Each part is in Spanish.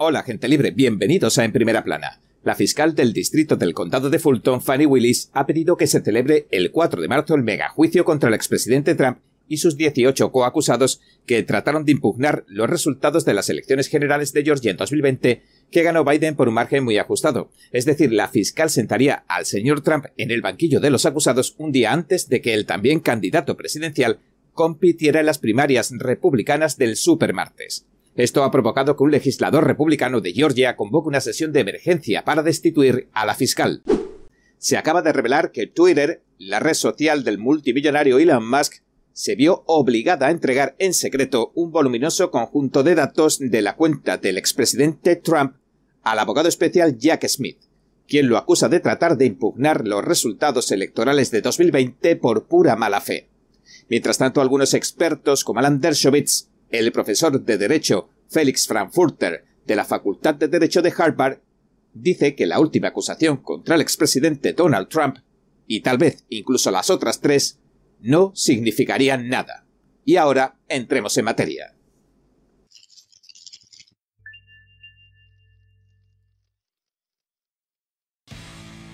Hola, gente libre, bienvenidos a En Primera Plana. La fiscal del distrito del condado de Fulton, Fanny Willis, ha pedido que se celebre el 4 de marzo el megajuicio contra el expresidente Trump y sus 18 coacusados que trataron de impugnar los resultados de las elecciones generales de Georgia en 2020 que ganó Biden por un margen muy ajustado. Es decir, la fiscal sentaría al señor Trump en el banquillo de los acusados un día antes de que el también candidato presidencial compitiera en las primarias republicanas del supermartes. Esto ha provocado que un legislador republicano de Georgia convoque una sesión de emergencia para destituir a la fiscal. Se acaba de revelar que Twitter, la red social del multimillonario Elon Musk, se vio obligada a entregar en secreto un voluminoso conjunto de datos de la cuenta del expresidente Trump al abogado especial Jack Smith, quien lo acusa de tratar de impugnar los resultados electorales de 2020 por pura mala fe. Mientras tanto, algunos expertos como Alan Dershowitz el profesor de Derecho Félix Frankfurter de la Facultad de Derecho de Harvard dice que la última acusación contra el expresidente Donald Trump, y tal vez incluso las otras tres, no significarían nada. Y ahora entremos en materia.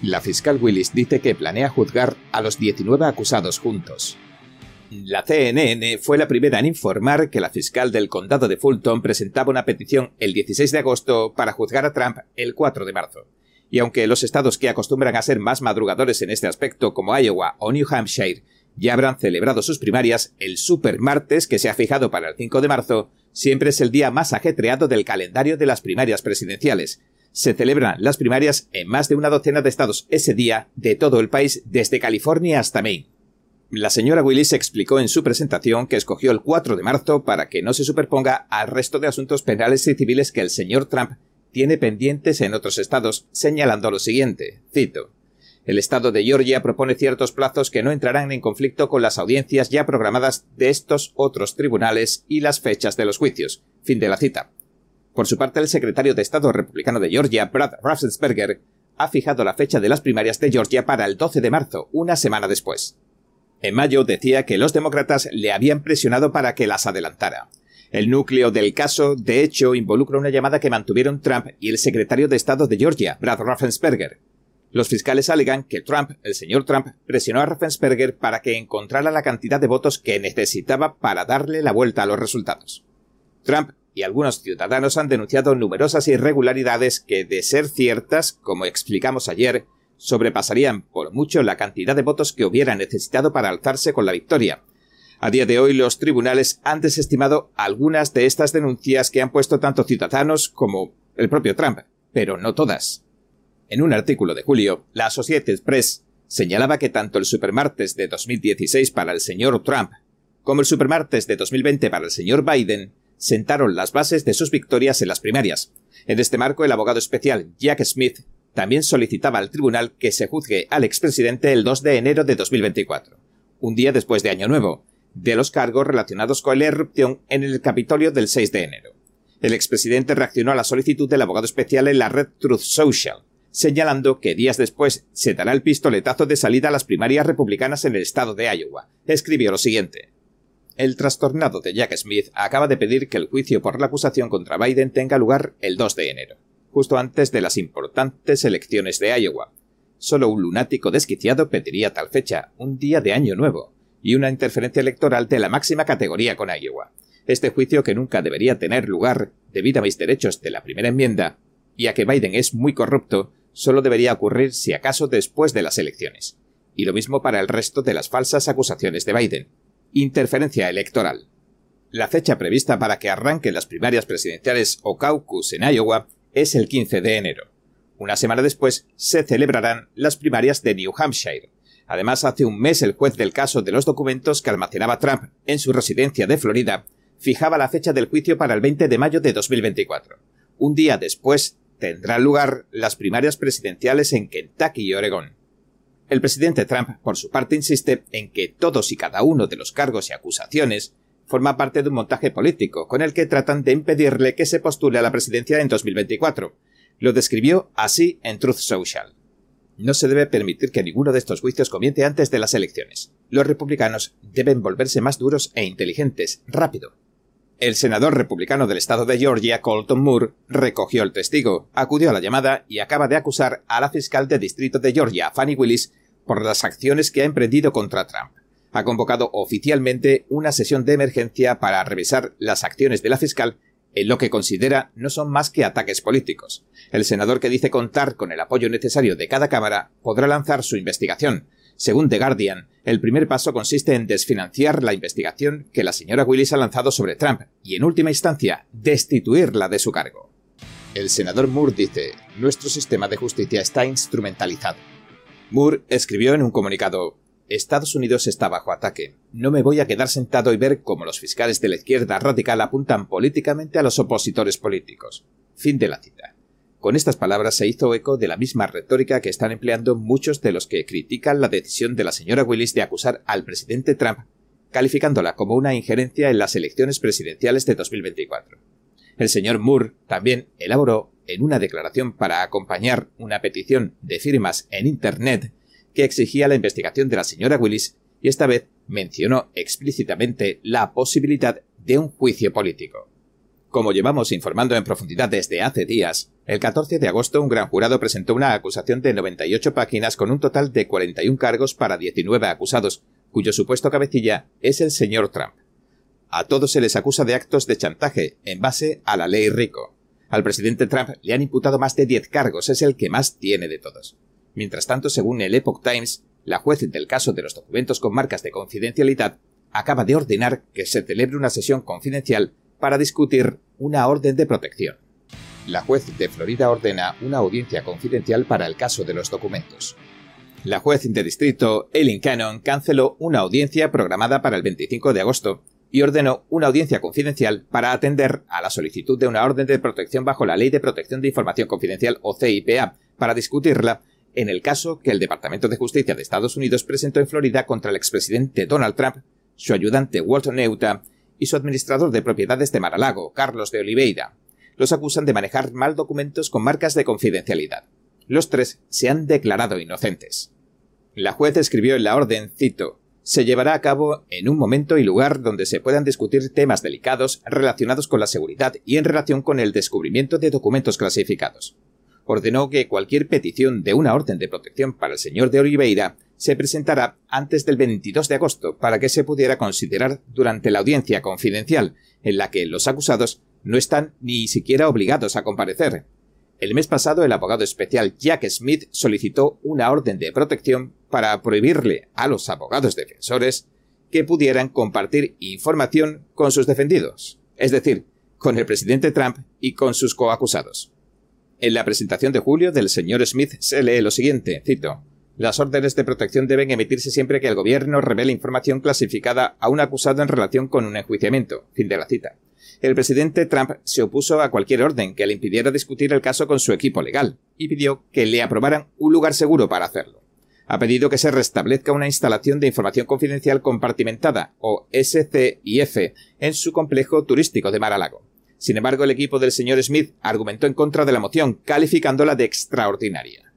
La fiscal Willis dice que planea juzgar a los 19 acusados juntos. La CNN fue la primera en informar que la fiscal del condado de Fulton presentaba una petición el 16 de agosto para juzgar a Trump el 4 de marzo. Y aunque los estados que acostumbran a ser más madrugadores en este aspecto, como Iowa o New Hampshire, ya habrán celebrado sus primarias, el super martes que se ha fijado para el 5 de marzo siempre es el día más ajetreado del calendario de las primarias presidenciales. Se celebran las primarias en más de una docena de estados ese día de todo el país, desde California hasta Maine. La señora Willis explicó en su presentación que escogió el 4 de marzo para que no se superponga al resto de asuntos penales y civiles que el señor Trump tiene pendientes en otros estados, señalando lo siguiente, cito, el estado de Georgia propone ciertos plazos que no entrarán en conflicto con las audiencias ya programadas de estos otros tribunales y las fechas de los juicios. Fin de la cita. Por su parte, el secretario de Estado republicano de Georgia, Brad Raffensperger, ha fijado la fecha de las primarias de Georgia para el 12 de marzo, una semana después. En mayo decía que los demócratas le habían presionado para que las adelantara. El núcleo del caso, de hecho, involucra una llamada que mantuvieron Trump y el secretario de Estado de Georgia, Brad Raffensperger. Los fiscales alegan que Trump, el señor Trump, presionó a Raffensperger para que encontrara la cantidad de votos que necesitaba para darle la vuelta a los resultados. Trump y algunos ciudadanos han denunciado numerosas irregularidades que, de ser ciertas, como explicamos ayer, sobrepasarían por mucho la cantidad de votos que hubiera necesitado para alzarse con la victoria. A día de hoy los tribunales han desestimado algunas de estas denuncias que han puesto tanto ciudadanos como el propio Trump, pero no todas. En un artículo de julio, la Associated Press señalaba que tanto el supermartes de 2016 para el señor Trump como el supermartes de 2020 para el señor Biden sentaron las bases de sus victorias en las primarias. En este marco, el abogado especial Jack Smith también solicitaba al tribunal que se juzgue al expresidente el 2 de enero de 2024, un día después de Año Nuevo, de los cargos relacionados con la irrupción en el Capitolio del 6 de enero. El expresidente reaccionó a la solicitud del abogado especial en la red Truth Social, señalando que días después se dará el pistoletazo de salida a las primarias republicanas en el estado de Iowa. Escribió lo siguiente. El trastornado de Jack Smith acaba de pedir que el juicio por la acusación contra Biden tenga lugar el 2 de enero justo antes de las importantes elecciones de Iowa. Solo un lunático desquiciado pediría tal fecha, un día de año nuevo, y una interferencia electoral de la máxima categoría con Iowa. Este juicio que nunca debería tener lugar debido a mis derechos de la primera enmienda, y a que Biden es muy corrupto, solo debería ocurrir si acaso después de las elecciones. Y lo mismo para el resto de las falsas acusaciones de Biden. Interferencia electoral. La fecha prevista para que arranquen las primarias presidenciales o caucus en Iowa es el 15 de enero. Una semana después se celebrarán las primarias de New Hampshire. Además, hace un mes el juez del caso de los documentos que almacenaba Trump en su residencia de Florida fijaba la fecha del juicio para el 20 de mayo de 2024. Un día después tendrán lugar las primarias presidenciales en Kentucky y Oregón. El presidente Trump, por su parte, insiste en que todos y cada uno de los cargos y acusaciones forma parte de un montaje político con el que tratan de impedirle que se postule a la presidencia en 2024. Lo describió así en Truth Social. No se debe permitir que ninguno de estos juicios comience antes de las elecciones. Los republicanos deben volverse más duros e inteligentes, rápido. El senador republicano del estado de Georgia, Colton Moore, recogió el testigo, acudió a la llamada y acaba de acusar a la fiscal de distrito de Georgia, Fanny Willis, por las acciones que ha emprendido contra Trump. Ha convocado oficialmente una sesión de emergencia para revisar las acciones de la fiscal en lo que considera no son más que ataques políticos. El senador que dice contar con el apoyo necesario de cada Cámara podrá lanzar su investigación, según The Guardian, el primer paso consiste en desfinanciar la investigación que la señora Willis ha lanzado sobre Trump y, en última instancia, destituirla de su cargo. El senador Moore dice, nuestro sistema de justicia está instrumentalizado. Moore escribió en un comunicado, Estados Unidos está bajo ataque. No me voy a quedar sentado y ver cómo los fiscales de la izquierda radical apuntan políticamente a los opositores políticos. Fin de la cita. Con estas palabras se hizo eco de la misma retórica que están empleando muchos de los que critican la decisión de la señora Willis de acusar al presidente Trump, calificándola como una injerencia en las elecciones presidenciales de 2024. El señor Moore también elaboró en una declaración para acompañar una petición de firmas en Internet que exigía la investigación de la señora Willis y esta vez mencionó explícitamente la posibilidad de un juicio político. Como llevamos informando en profundidad desde hace días, el 14 de agosto un gran jurado presentó una acusación de 98 páginas con un total de 41 cargos para 19 acusados, cuyo supuesto cabecilla es el señor Trump. A todos se les acusa de actos de chantaje en base a la ley Rico. Al presidente Trump le han imputado más de 10 cargos, es el que más tiene de todos. Mientras tanto, según el Epoch Times, la juez del caso de los documentos con marcas de confidencialidad acaba de ordenar que se celebre una sesión confidencial para discutir una orden de protección. La juez de Florida ordena una audiencia confidencial para el caso de los documentos. La juez de distrito, Eileen Cannon, canceló una audiencia programada para el 25 de agosto y ordenó una audiencia confidencial para atender a la solicitud de una orden de protección bajo la Ley de Protección de Información Confidencial o CIPA para discutirla en el caso que el Departamento de Justicia de Estados Unidos presentó en Florida contra el expresidente Donald Trump, su ayudante Walter Neuta y su administrador de propiedades de Maralago, Carlos de Oliveira. Los acusan de manejar mal documentos con marcas de confidencialidad. Los tres se han declarado inocentes. La juez escribió en la orden, cito, se llevará a cabo en un momento y lugar donde se puedan discutir temas delicados relacionados con la seguridad y en relación con el descubrimiento de documentos clasificados. Ordenó que cualquier petición de una orden de protección para el señor de Oliveira se presentará antes del 22 de agosto para que se pudiera considerar durante la audiencia confidencial, en la que los acusados no están ni siquiera obligados a comparecer. El mes pasado el abogado especial Jack Smith solicitó una orden de protección para prohibirle a los abogados defensores que pudieran compartir información con sus defendidos, es decir, con el presidente Trump y con sus coacusados. En la presentación de julio del señor Smith se lee lo siguiente, cito, las órdenes de protección deben emitirse siempre que el gobierno revele información clasificada a un acusado en relación con un enjuiciamiento. Fin de la cita. El presidente Trump se opuso a cualquier orden que le impidiera discutir el caso con su equipo legal y pidió que le aprobaran un lugar seguro para hacerlo. Ha pedido que se restablezca una instalación de información confidencial compartimentada, o SCIF, en su complejo turístico de Mar-a-Lago. Sin embargo, el equipo del señor Smith argumentó en contra de la moción, calificándola de extraordinaria.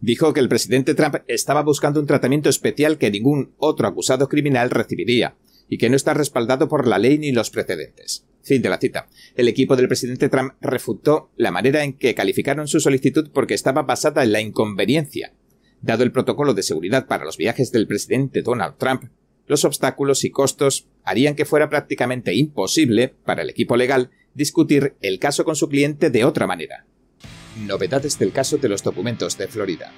Dijo que el presidente Trump estaba buscando un tratamiento especial que ningún otro acusado criminal recibiría, y que no está respaldado por la ley ni los precedentes. Fin de la cita. El equipo del presidente Trump refutó la manera en que calificaron su solicitud porque estaba basada en la inconveniencia. Dado el protocolo de seguridad para los viajes del presidente Donald Trump, los obstáculos y costos harían que fuera prácticamente imposible para el equipo legal discutir el caso con su cliente de otra manera. Novedades del caso de los documentos de Florida.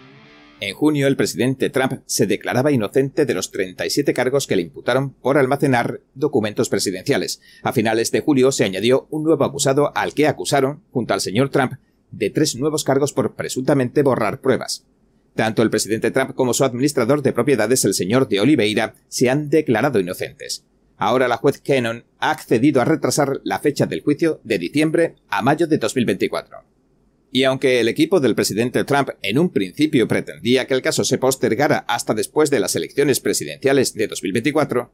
En junio, el presidente Trump se declaraba inocente de los 37 cargos que le imputaron por almacenar documentos presidenciales. A finales de julio se añadió un nuevo acusado al que acusaron, junto al señor Trump, de tres nuevos cargos por presuntamente borrar pruebas. Tanto el presidente Trump como su administrador de propiedades, el señor de Oliveira, se han declarado inocentes. Ahora la juez Cannon ha accedido a retrasar la fecha del juicio de diciembre a mayo de 2024. Y aunque el equipo del presidente Trump en un principio pretendía que el caso se postergara hasta después de las elecciones presidenciales de 2024,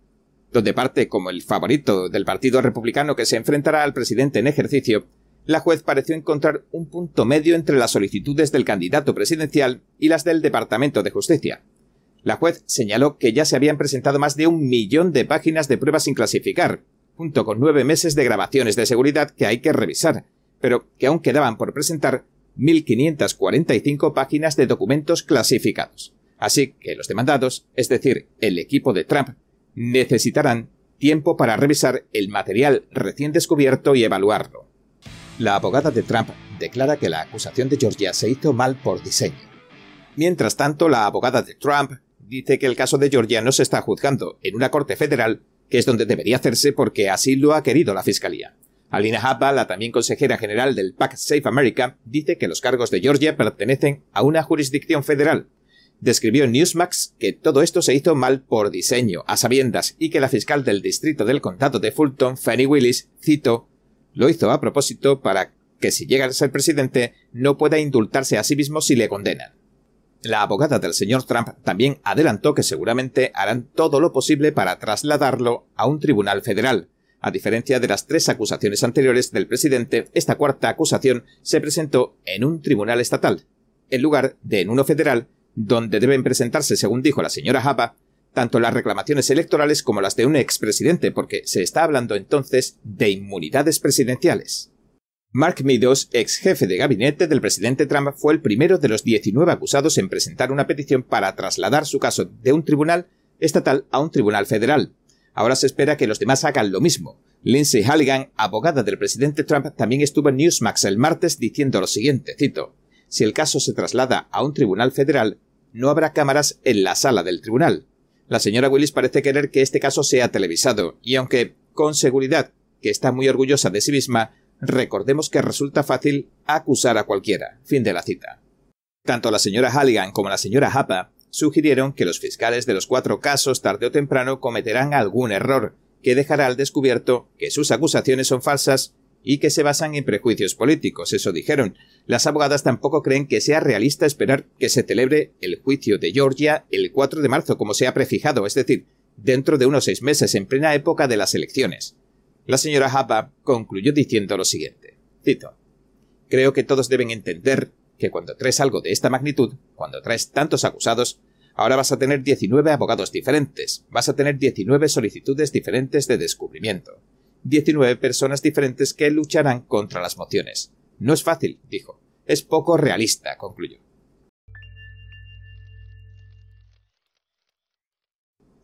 donde parte como el favorito del Partido Republicano que se enfrentará al presidente en ejercicio, la juez pareció encontrar un punto medio entre las solicitudes del candidato presidencial y las del Departamento de Justicia. La juez señaló que ya se habían presentado más de un millón de páginas de pruebas sin clasificar, junto con nueve meses de grabaciones de seguridad que hay que revisar, pero que aún quedaban por presentar 1.545 páginas de documentos clasificados. Así que los demandados, es decir, el equipo de Trump, necesitarán tiempo para revisar el material recién descubierto y evaluarlo. La abogada de Trump declara que la acusación de Georgia se hizo mal por diseño. Mientras tanto, la abogada de Trump dice que el caso de Georgia no se está juzgando en una corte federal, que es donde debería hacerse porque así lo ha querido la fiscalía. Alina Habba, la también consejera general del PAC Safe America, dice que los cargos de Georgia pertenecen a una jurisdicción federal. Describió en Newsmax que todo esto se hizo mal por diseño, a sabiendas, y que la fiscal del distrito del condado de Fulton, Fanny Willis, cito, lo hizo a propósito para que si llega a ser presidente no pueda indultarse a sí mismo si le condenan. La abogada del señor Trump también adelantó que seguramente harán todo lo posible para trasladarlo a un tribunal federal. A diferencia de las tres acusaciones anteriores del presidente, esta cuarta acusación se presentó en un tribunal estatal, en lugar de en uno federal, donde deben presentarse, según dijo la señora Haba, tanto las reclamaciones electorales como las de un expresidente, porque se está hablando entonces de inmunidades presidenciales. Mark Meadows, ex jefe de gabinete del presidente Trump, fue el primero de los 19 acusados en presentar una petición para trasladar su caso de un tribunal estatal a un tribunal federal. Ahora se espera que los demás hagan lo mismo. Lindsay Halligan, abogada del presidente Trump, también estuvo en Newsmax el martes diciendo lo siguiente, cito, Si el caso se traslada a un tribunal federal, no habrá cámaras en la sala del tribunal. La señora Willis parece querer que este caso sea televisado, y aunque, con seguridad, que está muy orgullosa de sí misma, Recordemos que resulta fácil acusar a cualquiera. Fin de la cita. Tanto la señora Halligan como la señora Hapa sugirieron que los fiscales de los cuatro casos tarde o temprano cometerán algún error que dejará al descubierto que sus acusaciones son falsas y que se basan en prejuicios políticos, eso dijeron. Las abogadas tampoco creen que sea realista esperar que se celebre el juicio de Georgia el 4 de marzo como se ha prefijado, es decir, dentro de unos seis meses en plena época de las elecciones. La señora Haba concluyó diciendo lo siguiente. Cito. Creo que todos deben entender que cuando traes algo de esta magnitud, cuando traes tantos acusados, ahora vas a tener 19 abogados diferentes, vas a tener 19 solicitudes diferentes de descubrimiento, 19 personas diferentes que lucharán contra las mociones. No es fácil, dijo. Es poco realista, concluyó.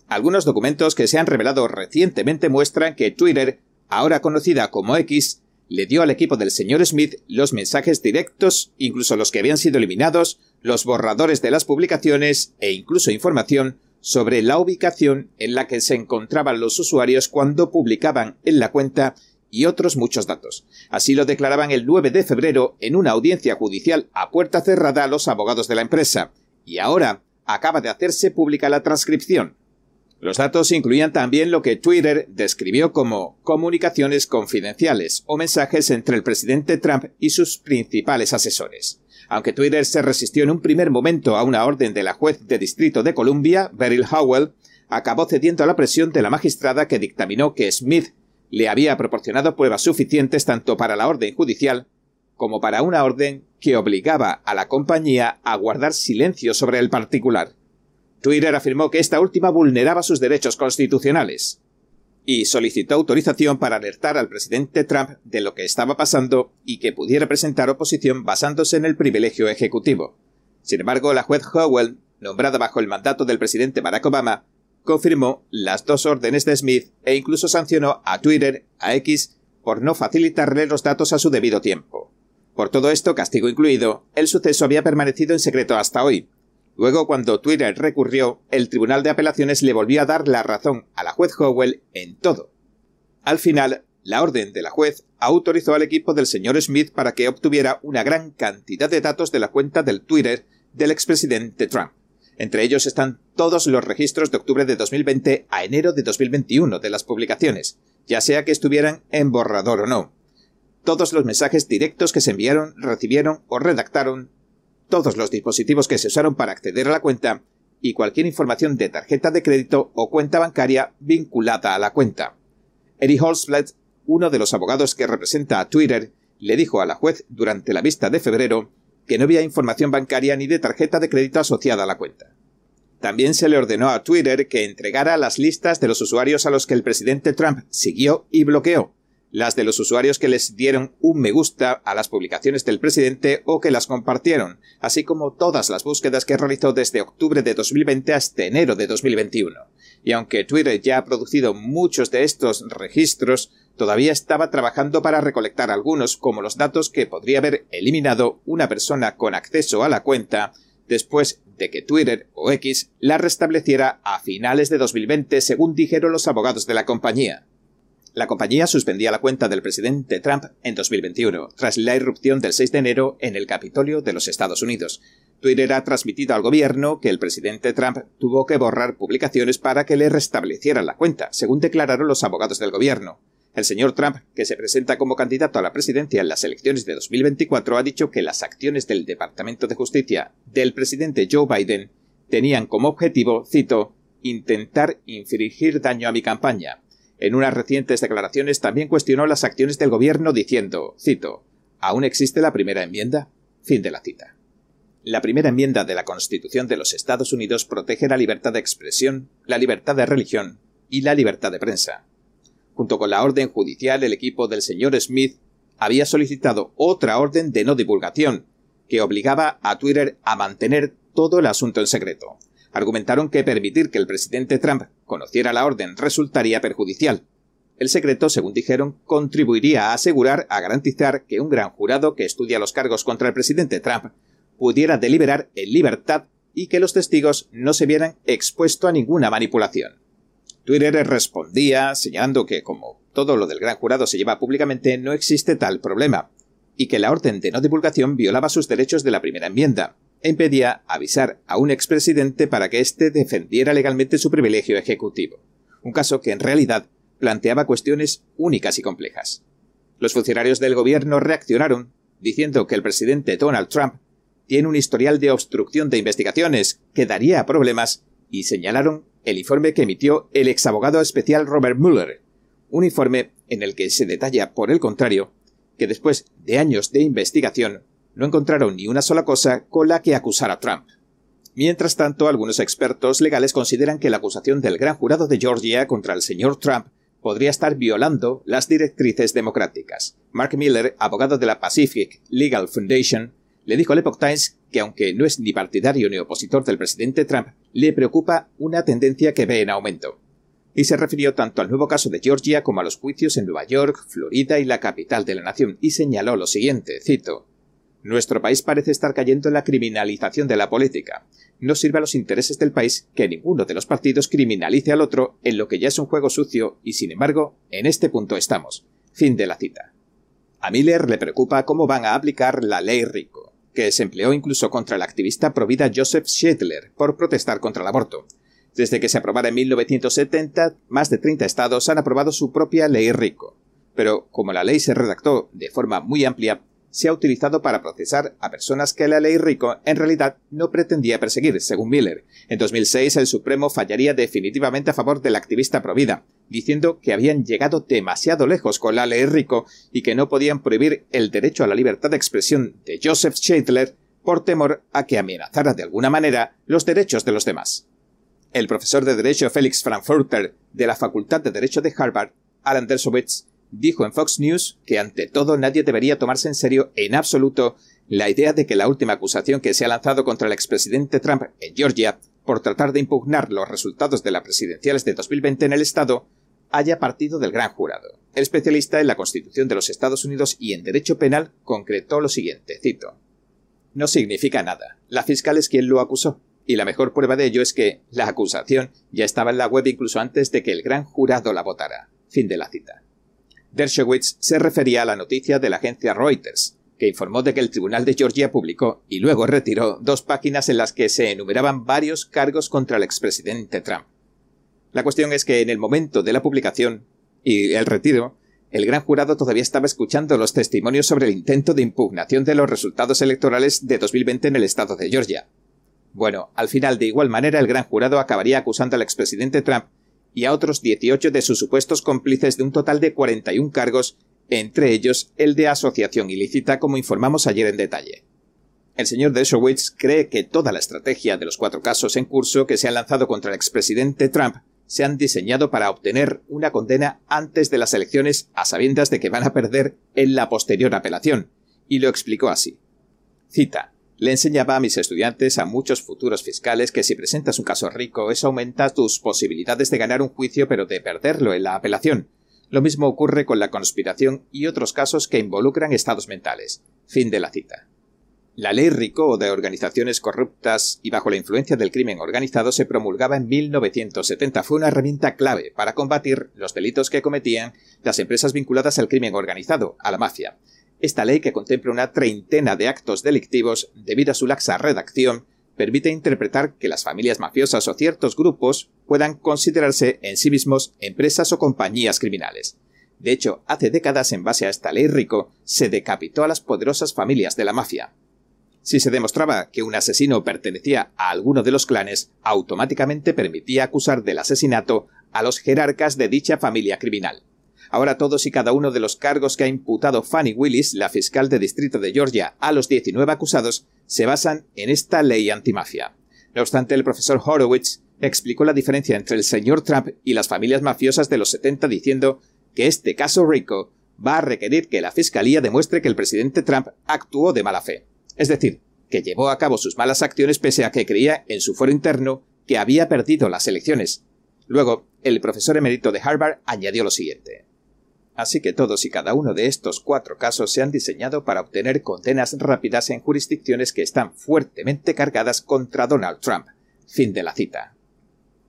Algunos documentos que se han revelado recientemente muestran que Twitter ahora conocida como X, le dio al equipo del señor Smith los mensajes directos, incluso los que habían sido eliminados, los borradores de las publicaciones e incluso información sobre la ubicación en la que se encontraban los usuarios cuando publicaban en la cuenta y otros muchos datos. Así lo declaraban el 9 de febrero en una audiencia judicial a puerta cerrada a los abogados de la empresa. Y ahora acaba de hacerse pública la transcripción. Los datos incluían también lo que Twitter describió como comunicaciones confidenciales o mensajes entre el presidente Trump y sus principales asesores. Aunque Twitter se resistió en un primer momento a una orden de la juez de distrito de Columbia, Beryl Howell, acabó cediendo a la presión de la magistrada que dictaminó que Smith le había proporcionado pruebas suficientes tanto para la orden judicial como para una orden que obligaba a la compañía a guardar silencio sobre el particular. Twitter afirmó que esta última vulneraba sus derechos constitucionales y solicitó autorización para alertar al presidente Trump de lo que estaba pasando y que pudiera presentar oposición basándose en el privilegio ejecutivo. Sin embargo, la juez Howell, nombrada bajo el mandato del presidente Barack Obama, confirmó las dos órdenes de Smith e incluso sancionó a Twitter, a X, por no facilitarle los datos a su debido tiempo. Por todo esto, castigo incluido, el suceso había permanecido en secreto hasta hoy, Luego, cuando Twitter recurrió, el Tribunal de Apelaciones le volvió a dar la razón a la juez Howell en todo. Al final, la orden de la juez autorizó al equipo del señor Smith para que obtuviera una gran cantidad de datos de la cuenta del Twitter del expresidente Trump. Entre ellos están todos los registros de octubre de 2020 a enero de 2021 de las publicaciones, ya sea que estuvieran en borrador o no. Todos los mensajes directos que se enviaron, recibieron o redactaron todos los dispositivos que se usaron para acceder a la cuenta y cualquier información de tarjeta de crédito o cuenta bancaria vinculada a la cuenta. Eric Holzblatt, uno de los abogados que representa a Twitter, le dijo a la juez durante la vista de febrero que no había información bancaria ni de tarjeta de crédito asociada a la cuenta. también se le ordenó a Twitter que entregara las listas de los usuarios a los que el presidente Trump siguió y bloqueó, las de los usuarios que les dieron un me gusta a las publicaciones del presidente o que las compartieron, así como todas las búsquedas que realizó desde octubre de 2020 hasta enero de 2021. Y aunque Twitter ya ha producido muchos de estos registros, todavía estaba trabajando para recolectar algunos como los datos que podría haber eliminado una persona con acceso a la cuenta después de que Twitter o X la restableciera a finales de 2020 según dijeron los abogados de la compañía. La compañía suspendía la cuenta del presidente Trump en 2021, tras la irrupción del 6 de enero en el Capitolio de los Estados Unidos. Twitter ha transmitido al gobierno que el presidente Trump tuvo que borrar publicaciones para que le restablecieran la cuenta, según declararon los abogados del gobierno. El señor Trump, que se presenta como candidato a la presidencia en las elecciones de 2024, ha dicho que las acciones del Departamento de Justicia del presidente Joe Biden tenían como objetivo, cito, intentar infringir daño a mi campaña. En unas recientes declaraciones también cuestionó las acciones del gobierno diciendo, cito, ¿aún existe la primera enmienda? Fin de la cita. La primera enmienda de la Constitución de los Estados Unidos protege la libertad de expresión, la libertad de religión y la libertad de prensa. Junto con la orden judicial, el equipo del señor Smith había solicitado otra orden de no divulgación, que obligaba a Twitter a mantener todo el asunto en secreto argumentaron que permitir que el presidente Trump conociera la orden resultaría perjudicial. El secreto, según dijeron, contribuiría a asegurar, a garantizar que un gran jurado que estudia los cargos contra el presidente Trump pudiera deliberar en libertad y que los testigos no se vieran expuestos a ninguna manipulación. Twitter respondía señalando que, como todo lo del gran jurado se lleva públicamente, no existe tal problema, y que la orden de no divulgación violaba sus derechos de la primera enmienda, impedía avisar a un expresidente para que éste defendiera legalmente su privilegio ejecutivo, un caso que en realidad planteaba cuestiones únicas y complejas. Los funcionarios del gobierno reaccionaron diciendo que el presidente Donald Trump tiene un historial de obstrucción de investigaciones que daría problemas y señalaron el informe que emitió el exabogado especial Robert Mueller, un informe en el que se detalla, por el contrario, que después de años de investigación no encontraron ni una sola cosa con la que acusar a Trump. Mientras tanto, algunos expertos legales consideran que la acusación del gran jurado de Georgia contra el señor Trump podría estar violando las directrices democráticas. Mark Miller, abogado de la Pacific Legal Foundation, le dijo al Epoch Times que aunque no es ni partidario ni opositor del presidente Trump, le preocupa una tendencia que ve en aumento. Y se refirió tanto al nuevo caso de Georgia como a los juicios en Nueva York, Florida y la capital de la nación, y señaló lo siguiente, cito, nuestro país parece estar cayendo en la criminalización de la política. No sirve a los intereses del país que ninguno de los partidos criminalice al otro en lo que ya es un juego sucio y, sin embargo, en este punto estamos. Fin de la cita. A Miller le preocupa cómo van a aplicar la ley Rico, que se empleó incluso contra el activista provida Joseph Schiedler por protestar contra el aborto. Desde que se aprobara en 1970, más de 30 estados han aprobado su propia ley Rico. Pero como la ley se redactó de forma muy amplia, se ha utilizado para procesar a personas que la ley Rico en realidad no pretendía perseguir, según Miller. En 2006 el Supremo fallaría definitivamente a favor del activista Provida, diciendo que habían llegado demasiado lejos con la ley Rico y que no podían prohibir el derecho a la libertad de expresión de Joseph Scheidler por temor a que amenazara de alguna manera los derechos de los demás. El profesor de Derecho Felix Frankfurter de la Facultad de Derecho de Harvard, Alan Dershowitz, dijo en Fox News que ante todo nadie debería tomarse en serio en absoluto la idea de que la última acusación que se ha lanzado contra el expresidente Trump en Georgia por tratar de impugnar los resultados de las presidenciales de 2020 en el Estado haya partido del gran jurado. El especialista en la Constitución de los Estados Unidos y en Derecho Penal concretó lo siguiente, cito. No significa nada. La fiscal es quien lo acusó. Y la mejor prueba de ello es que la acusación ya estaba en la web incluso antes de que el gran jurado la votara. Fin de la cita. Dershowitz se refería a la noticia de la agencia Reuters, que informó de que el Tribunal de Georgia publicó y luego retiró dos páginas en las que se enumeraban varios cargos contra el expresidente Trump. La cuestión es que en el momento de la publicación y el retiro, el gran jurado todavía estaba escuchando los testimonios sobre el intento de impugnación de los resultados electorales de 2020 en el estado de Georgia. Bueno, al final, de igual manera, el gran jurado acabaría acusando al expresidente Trump y a otros 18 de sus supuestos cómplices de un total de 41 cargos, entre ellos el de asociación ilícita como informamos ayer en detalle. El señor Dershowitz cree que toda la estrategia de los cuatro casos en curso que se han lanzado contra el expresidente Trump se han diseñado para obtener una condena antes de las elecciones a sabiendas de que van a perder en la posterior apelación, y lo explicó así. Cita. Le enseñaba a mis estudiantes, a muchos futuros fiscales, que si presentas un caso rico, eso aumenta tus posibilidades de ganar un juicio pero de perderlo en la apelación. Lo mismo ocurre con la conspiración y otros casos que involucran estados mentales. Fin de la cita. La ley RICO de organizaciones corruptas y bajo la influencia del crimen organizado se promulgaba en 1970. Fue una herramienta clave para combatir los delitos que cometían las empresas vinculadas al crimen organizado, a la mafia. Esta ley, que contempla una treintena de actos delictivos debido a su laxa redacción, permite interpretar que las familias mafiosas o ciertos grupos puedan considerarse en sí mismos empresas o compañías criminales. De hecho, hace décadas, en base a esta ley RICO, se decapitó a las poderosas familias de la mafia. Si se demostraba que un asesino pertenecía a alguno de los clanes, automáticamente permitía acusar del asesinato a los jerarcas de dicha familia criminal. Ahora todos y cada uno de los cargos que ha imputado Fanny Willis, la fiscal de distrito de Georgia, a los 19 acusados, se basan en esta ley antimafia. No obstante, el profesor Horowitz explicó la diferencia entre el señor Trump y las familias mafiosas de los 70 diciendo que este caso rico va a requerir que la fiscalía demuestre que el presidente Trump actuó de mala fe es decir, que llevó a cabo sus malas acciones pese a que creía en su foro interno que había perdido las elecciones. Luego, el profesor emérito de Harvard añadió lo siguiente. Así que todos y cada uno de estos cuatro casos se han diseñado para obtener condenas rápidas en jurisdicciones que están fuertemente cargadas contra Donald Trump. Fin de la cita.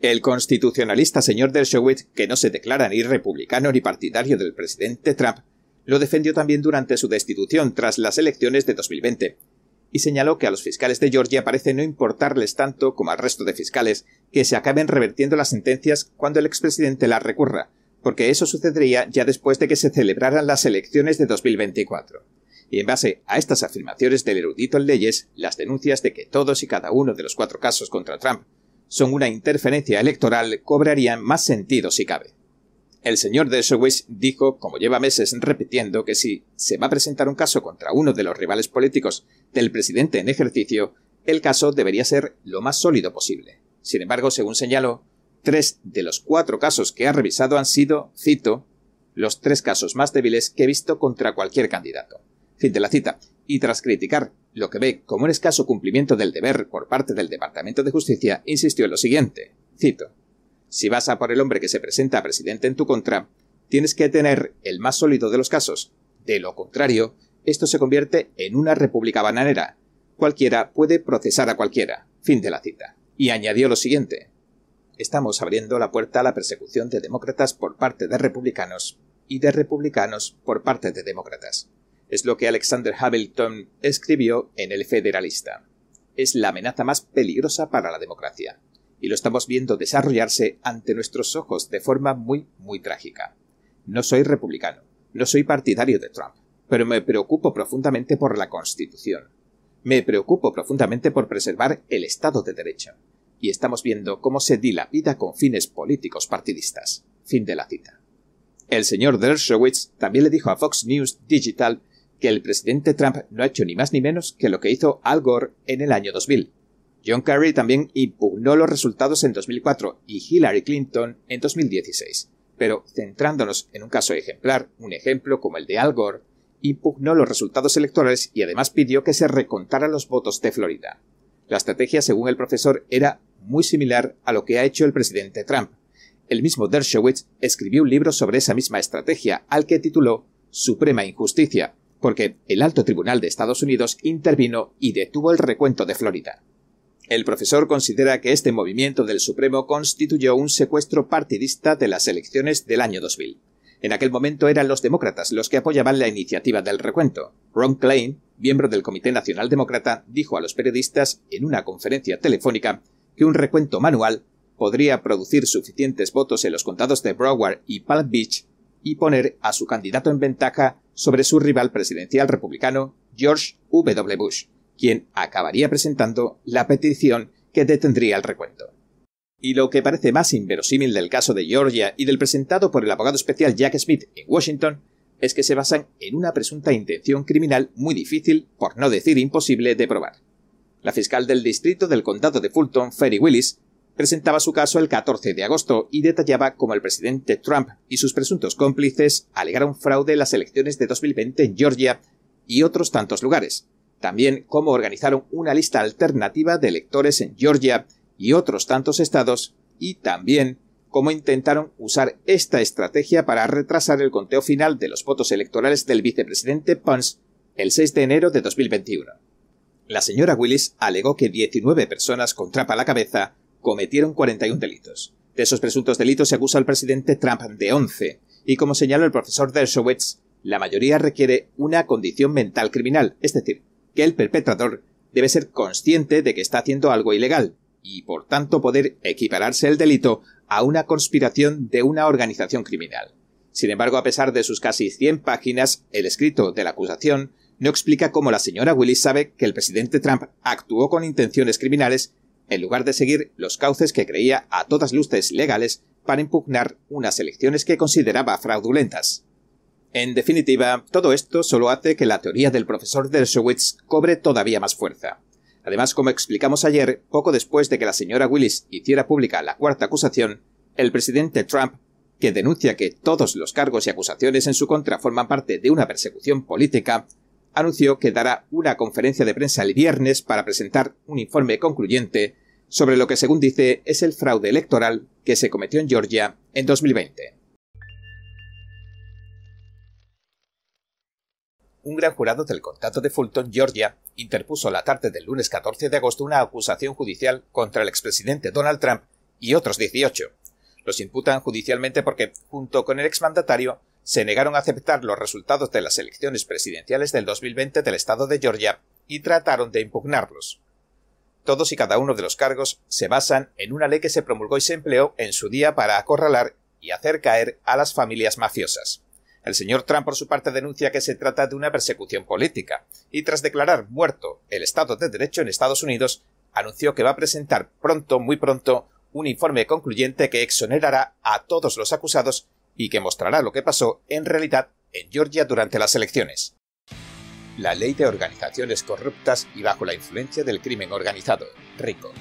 El constitucionalista señor Dershowitz, que no se declara ni republicano ni partidario del presidente Trump, lo defendió también durante su destitución tras las elecciones de 2020, y señaló que a los fiscales de Georgia parece no importarles tanto como al resto de fiscales que se acaben revertiendo las sentencias cuando el expresidente las recurra, porque eso sucedería ya después de que se celebraran las elecciones de 2024. Y en base a estas afirmaciones del erudito en leyes, las denuncias de que todos y cada uno de los cuatro casos contra Trump son una interferencia electoral cobrarían más sentido si cabe. El señor Dershowitz dijo, como lleva meses repitiendo, que si se va a presentar un caso contra uno de los rivales políticos del presidente en ejercicio, el caso debería ser lo más sólido posible. Sin embargo, según señaló, tres de los cuatro casos que ha revisado han sido, cito, los tres casos más débiles que he visto contra cualquier candidato. Fin de la cita. Y tras criticar lo que ve como un escaso cumplimiento del deber por parte del Departamento de Justicia, insistió en lo siguiente. Cito. Si vas a por el hombre que se presenta a presidente en tu contra, tienes que tener el más sólido de los casos. De lo contrario, esto se convierte en una república bananera. Cualquiera puede procesar a cualquiera. Fin de la cita. Y añadió lo siguiente. Estamos abriendo la puerta a la persecución de demócratas por parte de republicanos y de republicanos por parte de demócratas. Es lo que Alexander Hamilton escribió en El Federalista. Es la amenaza más peligrosa para la democracia y lo estamos viendo desarrollarse ante nuestros ojos de forma muy, muy trágica. No soy republicano, no soy partidario de Trump, pero me preocupo profundamente por la Constitución. Me preocupo profundamente por preservar el Estado de Derecho. Y estamos viendo cómo se dilapida con fines políticos partidistas. Fin de la cita. El señor Dershowitz también le dijo a Fox News Digital que el presidente Trump no ha hecho ni más ni menos que lo que hizo Al Gore en el año 2000, John Kerry también impugnó los resultados en 2004 y Hillary Clinton en 2016. Pero centrándonos en un caso ejemplar, un ejemplo como el de Al Gore, impugnó los resultados electorales y además pidió que se recontaran los votos de Florida. La estrategia, según el profesor, era muy similar a lo que ha hecho el presidente Trump. El mismo Dershowitz escribió un libro sobre esa misma estrategia, al que tituló Suprema Injusticia, porque el alto tribunal de Estados Unidos intervino y detuvo el recuento de Florida. El profesor considera que este movimiento del Supremo constituyó un secuestro partidista de las elecciones del año 2000. En aquel momento eran los demócratas los que apoyaban la iniciativa del recuento. Ron Klein, miembro del Comité Nacional Demócrata, dijo a los periodistas en una conferencia telefónica que un recuento manual podría producir suficientes votos en los condados de Broward y Palm Beach y poner a su candidato en ventaja sobre su rival presidencial republicano George W. Bush quien acabaría presentando la petición que detendría el recuento. Y lo que parece más inverosímil del caso de Georgia y del presentado por el abogado especial Jack Smith en Washington es que se basan en una presunta intención criminal muy difícil, por no decir imposible, de probar. La fiscal del distrito del condado de Fulton, Ferry Willis, presentaba su caso el 14 de agosto y detallaba cómo el presidente Trump y sus presuntos cómplices alegaron fraude en las elecciones de 2020 en Georgia y otros tantos lugares. También cómo organizaron una lista alternativa de electores en Georgia y otros tantos estados y también cómo intentaron usar esta estrategia para retrasar el conteo final de los votos electorales del vicepresidente Pence el 6 de enero de 2021. La señora Willis alegó que 19 personas con trapa a la cabeza cometieron 41 delitos. De esos presuntos delitos se acusa al presidente Trump de 11, y como señaló el profesor Dershowitz, la mayoría requiere una condición mental criminal, es decir, que el perpetrador debe ser consciente de que está haciendo algo ilegal, y por tanto poder equipararse el delito a una conspiración de una organización criminal. Sin embargo, a pesar de sus casi 100 páginas, el escrito de la acusación no explica cómo la señora Willis sabe que el presidente Trump actuó con intenciones criminales en lugar de seguir los cauces que creía a todas luces legales para impugnar unas elecciones que consideraba fraudulentas. En definitiva, todo esto solo hace que la teoría del profesor Dershowitz cobre todavía más fuerza. Además, como explicamos ayer, poco después de que la señora Willis hiciera pública la cuarta acusación, el presidente Trump, que denuncia que todos los cargos y acusaciones en su contra forman parte de una persecución política, anunció que dará una conferencia de prensa el viernes para presentar un informe concluyente sobre lo que, según dice, es el fraude electoral que se cometió en Georgia en 2020. Un gran jurado del condado de Fulton, Georgia, interpuso la tarde del lunes 14 de agosto una acusación judicial contra el expresidente Donald Trump y otros 18. Los imputan judicialmente porque, junto con el exmandatario, se negaron a aceptar los resultados de las elecciones presidenciales del 2020 del estado de Georgia y trataron de impugnarlos. Todos y cada uno de los cargos se basan en una ley que se promulgó y se empleó en su día para acorralar y hacer caer a las familias mafiosas. El señor Trump, por su parte, denuncia que se trata de una persecución política, y tras declarar muerto el Estado de Derecho en Estados Unidos, anunció que va a presentar pronto, muy pronto, un informe concluyente que exonerará a todos los acusados y que mostrará lo que pasó en realidad en Georgia durante las elecciones. La ley de organizaciones corruptas y bajo la influencia del crimen organizado, RICO.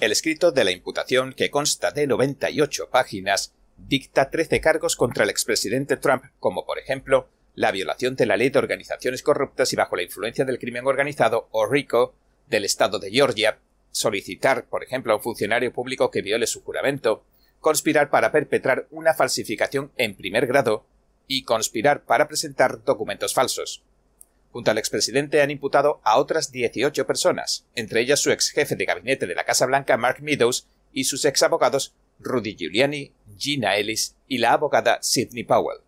El escrito de la imputación, que consta de 98 páginas, dicta 13 cargos contra el expresidente Trump, como por ejemplo la violación de la ley de organizaciones corruptas y bajo la influencia del crimen organizado, o RICO, del Estado de Georgia, solicitar, por ejemplo, a un funcionario público que viole su juramento, conspirar para perpetrar una falsificación en primer grado y conspirar para presentar documentos falsos. Junto al expresidente han imputado a otras 18 personas, entre ellas su ex jefe de gabinete de la Casa Blanca Mark Meadows y sus ex abogados Rudy Giuliani, Gina Ellis y la abogada Sidney Powell.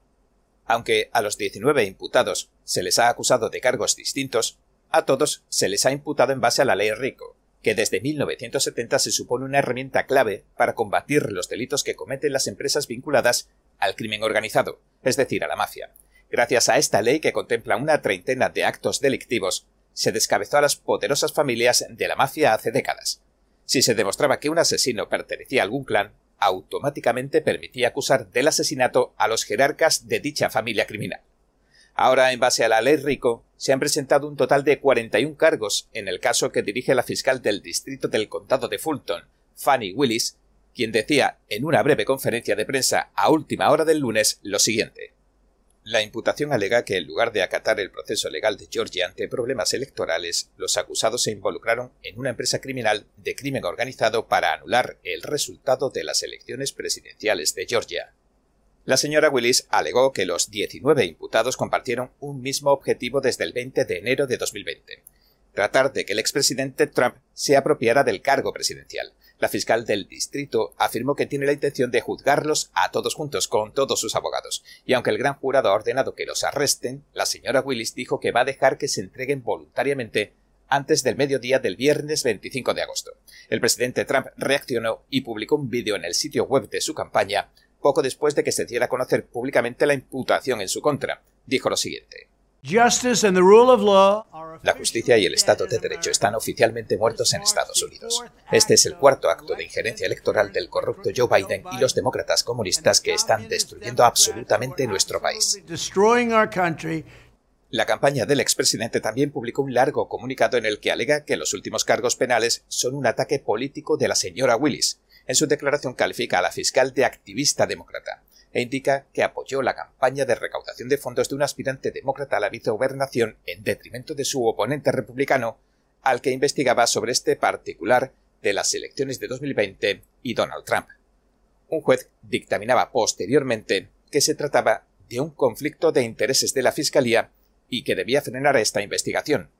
Aunque a los 19 imputados se les ha acusado de cargos distintos, a todos se les ha imputado en base a la ley RICO, que desde 1970 se supone una herramienta clave para combatir los delitos que cometen las empresas vinculadas al crimen organizado, es decir, a la mafia. Gracias a esta ley que contempla una treintena de actos delictivos, se descabezó a las poderosas familias de la mafia hace décadas. Si se demostraba que un asesino pertenecía a algún clan, automáticamente permitía acusar del asesinato a los jerarcas de dicha familia criminal. Ahora, en base a la ley Rico, se han presentado un total de 41 cargos en el caso que dirige la fiscal del distrito del condado de Fulton, Fanny Willis, quien decía en una breve conferencia de prensa a última hora del lunes lo siguiente. La imputación alega que en lugar de acatar el proceso legal de Georgia ante problemas electorales, los acusados se involucraron en una empresa criminal de crimen organizado para anular el resultado de las elecciones presidenciales de Georgia. La señora Willis alegó que los 19 imputados compartieron un mismo objetivo desde el 20 de enero de 2020, tratar de que el expresidente Trump se apropiara del cargo presidencial. La fiscal del distrito afirmó que tiene la intención de juzgarlos a todos juntos con todos sus abogados, y aunque el gran jurado ha ordenado que los arresten, la señora Willis dijo que va a dejar que se entreguen voluntariamente antes del mediodía del viernes 25 de agosto. El presidente Trump reaccionó y publicó un vídeo en el sitio web de su campaña poco después de que se diera a conocer públicamente la imputación en su contra. Dijo lo siguiente. La justicia y el Estado de Derecho están oficialmente muertos en Estados Unidos. Este es el cuarto acto de injerencia electoral del corrupto Joe Biden y los demócratas comunistas que están destruyendo absolutamente nuestro país. La campaña del expresidente también publicó un largo comunicado en el que alega que los últimos cargos penales son un ataque político de la señora Willis. En su declaración califica a la fiscal de activista demócrata e indica que apoyó la campaña de recaudación de fondos de un aspirante demócrata a la vicegobernación en detrimento de su oponente republicano, al que investigaba sobre este particular de las elecciones de 2020 y Donald Trump. Un juez dictaminaba posteriormente que se trataba de un conflicto de intereses de la Fiscalía y que debía frenar esta investigación.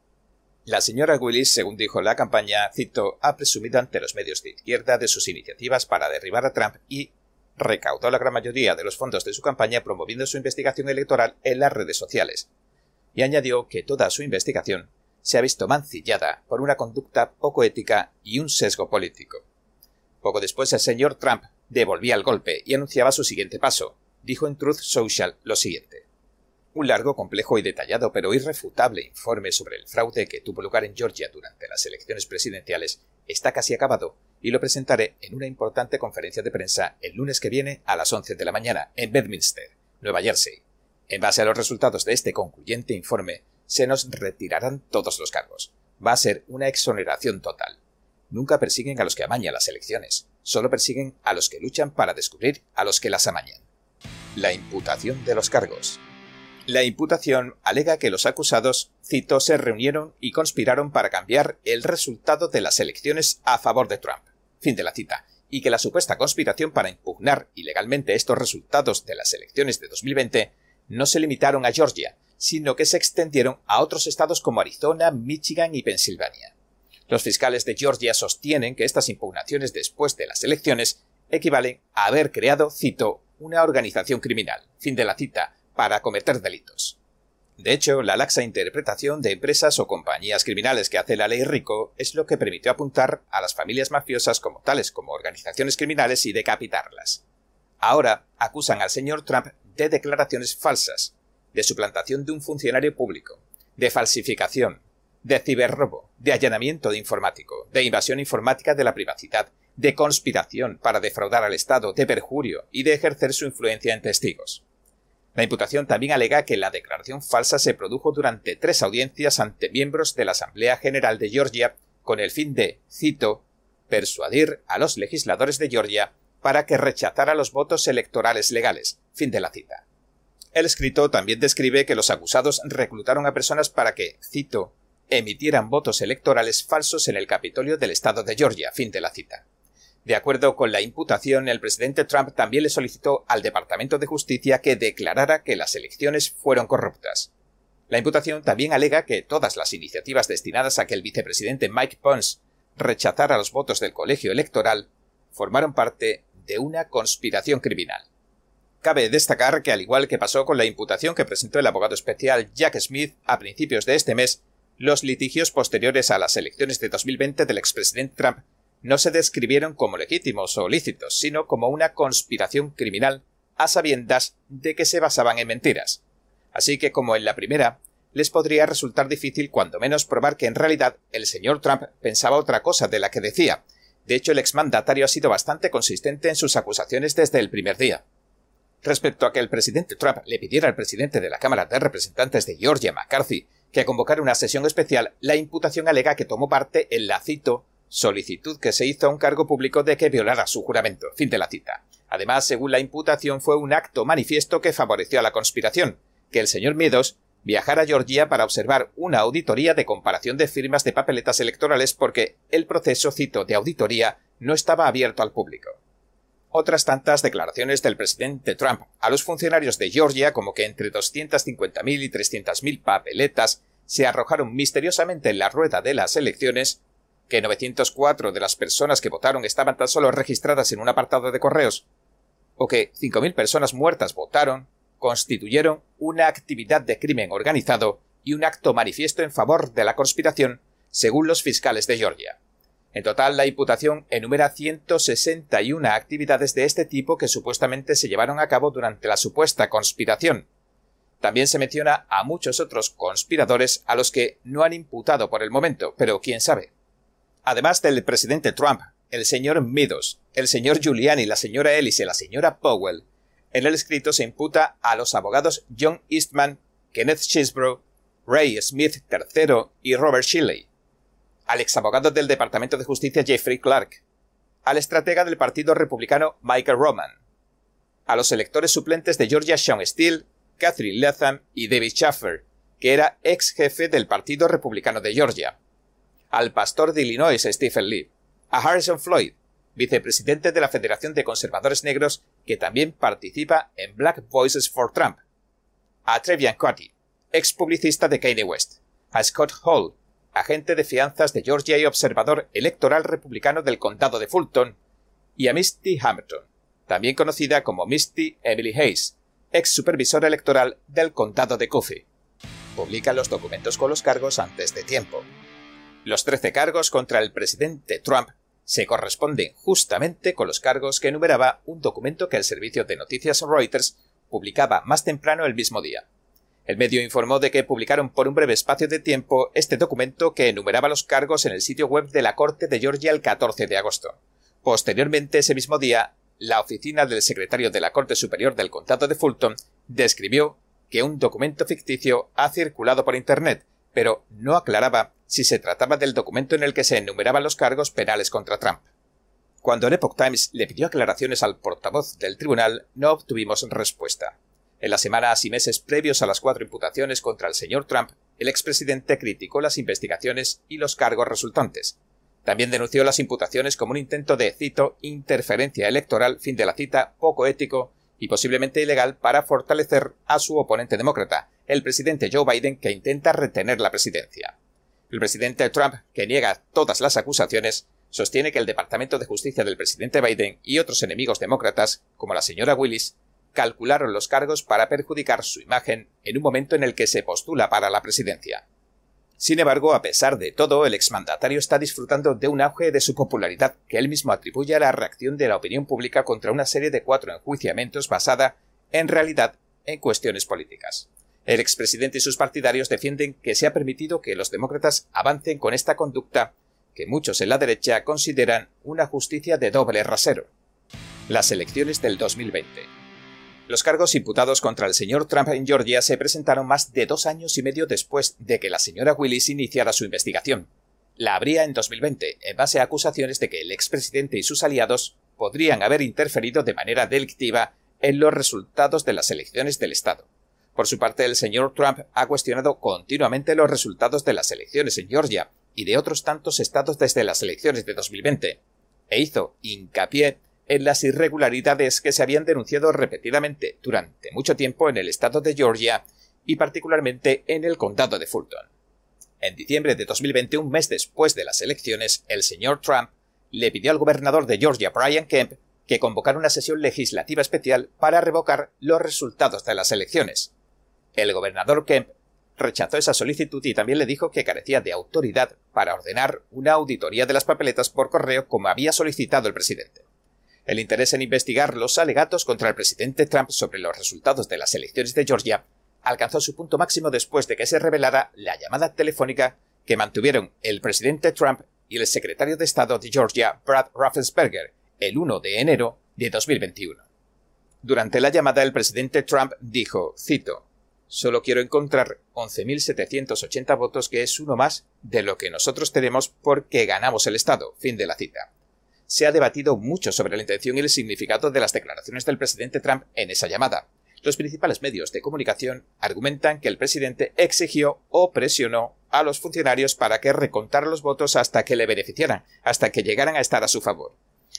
La señora Willis, según dijo la campaña, cito, ha presumido ante los medios de izquierda de sus iniciativas para derribar a Trump y recaudó la gran mayoría de los fondos de su campaña promoviendo su investigación electoral en las redes sociales, y añadió que toda su investigación se ha visto mancillada por una conducta poco ética y un sesgo político. Poco después el señor Trump devolvía el golpe y anunciaba su siguiente paso. Dijo en Truth Social lo siguiente. Un largo, complejo y detallado pero irrefutable informe sobre el fraude que tuvo lugar en Georgia durante las elecciones presidenciales está casi acabado y lo presentaré en una importante conferencia de prensa el lunes que viene a las 11 de la mañana en Bedminster, Nueva Jersey. En base a los resultados de este concluyente informe, se nos retirarán todos los cargos. Va a ser una exoneración total. Nunca persiguen a los que amañan las elecciones, solo persiguen a los que luchan para descubrir a los que las amañan. La imputación de los cargos. La imputación alega que los acusados, cito, se reunieron y conspiraron para cambiar el resultado de las elecciones a favor de Trump. Fin de la cita. Y que la supuesta conspiración para impugnar ilegalmente estos resultados de las elecciones de 2020 no se limitaron a Georgia, sino que se extendieron a otros estados como Arizona, Michigan y Pensilvania. Los fiscales de Georgia sostienen que estas impugnaciones después de las elecciones equivalen a haber creado, cito, una organización criminal. Fin de la cita para cometer delitos. De hecho, la laxa interpretación de empresas o compañías criminales que hace la ley Rico es lo que permitió apuntar a las familias mafiosas como tales como organizaciones criminales y decapitarlas. Ahora acusan al señor Trump de declaraciones falsas, de suplantación de un funcionario público, de falsificación, de ciberrobo, de allanamiento de informático, de invasión informática de la privacidad, de conspiración para defraudar al Estado, de perjurio y de ejercer su influencia en testigos. La imputación también alega que la declaración falsa se produjo durante tres audiencias ante miembros de la Asamblea General de Georgia con el fin de, cito, persuadir a los legisladores de Georgia para que rechazara los votos electorales legales. Fin de la cita. El escrito también describe que los acusados reclutaron a personas para que, cito, emitieran votos electorales falsos en el Capitolio del Estado de Georgia. Fin de la cita. De acuerdo con la imputación, el presidente Trump también le solicitó al Departamento de Justicia que declarara que las elecciones fueron corruptas. La imputación también alega que todas las iniciativas destinadas a que el vicepresidente Mike Pence rechazara los votos del colegio electoral formaron parte de una conspiración criminal. Cabe destacar que, al igual que pasó con la imputación que presentó el abogado especial Jack Smith a principios de este mes, los litigios posteriores a las elecciones de 2020 del expresidente Trump no se describieron como legítimos o lícitos, sino como una conspiración criminal a sabiendas de que se basaban en mentiras. Así que, como en la primera, les podría resultar difícil cuando menos probar que en realidad el señor Trump pensaba otra cosa de la que decía. De hecho, el exmandatario ha sido bastante consistente en sus acusaciones desde el primer día. Respecto a que el presidente Trump le pidiera al presidente de la Cámara de Representantes de Georgia, McCarthy, que convocara una sesión especial, la imputación alega que tomó parte en la cito solicitud que se hizo a un cargo público de que violara su juramento. Fin de la cita. Además, según la imputación, fue un acto manifiesto que favoreció a la conspiración, que el señor Meadows viajara a Georgia para observar una auditoría de comparación de firmas de papeletas electorales porque el proceso, cito, de auditoría no estaba abierto al público. Otras tantas declaraciones del presidente Trump a los funcionarios de Georgia como que entre 250.000 y 300.000 papeletas se arrojaron misteriosamente en la rueda de las elecciones que 904 de las personas que votaron estaban tan solo registradas en un apartado de correos, o que 5.000 personas muertas votaron, constituyeron una actividad de crimen organizado y un acto manifiesto en favor de la conspiración, según los fiscales de Georgia. En total, la imputación enumera 161 actividades de este tipo que supuestamente se llevaron a cabo durante la supuesta conspiración. También se menciona a muchos otros conspiradores a los que no han imputado por el momento, pero quién sabe. Además del presidente Trump, el señor Meadows, el señor Giuliani, la señora Ellis y la señora Powell, en el escrito se imputa a los abogados John Eastman, Kenneth Chisbrough, Ray Smith III y Robert Shilley, al exabogado del Departamento de Justicia Jeffrey Clark, al estratega del Partido Republicano Michael Roman, a los electores suplentes de Georgia Sean Steele, Catherine Latham y David Schaffer, que era ex jefe del Partido Republicano de Georgia, al pastor de Illinois Stephen Lee, a Harrison Floyd, vicepresidente de la Federación de Conservadores Negros, que también participa en Black Voices for Trump, a Trevian Cotty, ex publicista de Kanye West, a Scott Hall, agente de fianzas de Georgia y observador electoral republicano del condado de Fulton, y a Misty Hampton, también conocida como Misty Emily Hayes, ex supervisora electoral del condado de Coffee. Publica los documentos con los cargos antes de tiempo. Los 13 cargos contra el presidente Trump se corresponden justamente con los cargos que enumeraba un documento que el servicio de noticias Reuters publicaba más temprano el mismo día. El medio informó de que publicaron por un breve espacio de tiempo este documento que enumeraba los cargos en el sitio web de la Corte de Georgia el 14 de agosto. Posteriormente, ese mismo día, la oficina del secretario de la Corte Superior del Condado de Fulton describió que un documento ficticio ha circulado por Internet, pero no aclaraba si se trataba del documento en el que se enumeraban los cargos penales contra Trump. Cuando el Epoch Times le pidió aclaraciones al portavoz del tribunal, no obtuvimos respuesta. En las semanas y meses previos a las cuatro imputaciones contra el señor Trump, el expresidente criticó las investigaciones y los cargos resultantes. También denunció las imputaciones como un intento de, cito, interferencia electoral, fin de la cita, poco ético y posiblemente ilegal para fortalecer a su oponente demócrata, el presidente Joe Biden, que intenta retener la presidencia. El presidente Trump, que niega todas las acusaciones, sostiene que el Departamento de Justicia del presidente Biden y otros enemigos demócratas, como la señora Willis, calcularon los cargos para perjudicar su imagen en un momento en el que se postula para la presidencia. Sin embargo, a pesar de todo, el exmandatario está disfrutando de un auge de su popularidad que él mismo atribuye a la reacción de la opinión pública contra una serie de cuatro enjuiciamientos basada, en realidad, en cuestiones políticas. El expresidente y sus partidarios defienden que se ha permitido que los demócratas avancen con esta conducta que muchos en la derecha consideran una justicia de doble rasero. Las elecciones del 2020. Los cargos imputados contra el señor Trump en Georgia se presentaron más de dos años y medio después de que la señora Willis iniciara su investigación. La habría en 2020, en base a acusaciones de que el expresidente y sus aliados podrían haber interferido de manera delictiva en los resultados de las elecciones del Estado. Por su parte, el señor Trump ha cuestionado continuamente los resultados de las elecciones en Georgia y de otros tantos estados desde las elecciones de 2020, e hizo hincapié en las irregularidades que se habían denunciado repetidamente durante mucho tiempo en el estado de Georgia y particularmente en el condado de Fulton. En diciembre de 2020, un mes después de las elecciones, el señor Trump le pidió al gobernador de Georgia, Brian Kemp, que convocara una sesión legislativa especial para revocar los resultados de las elecciones. El gobernador Kemp rechazó esa solicitud y también le dijo que carecía de autoridad para ordenar una auditoría de las papeletas por correo como había solicitado el presidente. El interés en investigar los alegatos contra el presidente Trump sobre los resultados de las elecciones de Georgia alcanzó su punto máximo después de que se revelara la llamada telefónica que mantuvieron el presidente Trump y el secretario de Estado de Georgia, Brad Raffensperger, el 1 de enero de 2021. Durante la llamada, el presidente Trump dijo, cito, Solo quiero encontrar 11.780 votos, que es uno más de lo que nosotros tenemos porque ganamos el Estado. Fin de la cita se ha debatido mucho sobre la intención y el significado de las declaraciones del presidente Trump en esa llamada. Los principales medios de comunicación argumentan que el presidente exigió o presionó a los funcionarios para que recontaran los votos hasta que le beneficiaran, hasta que llegaran a estar a su favor.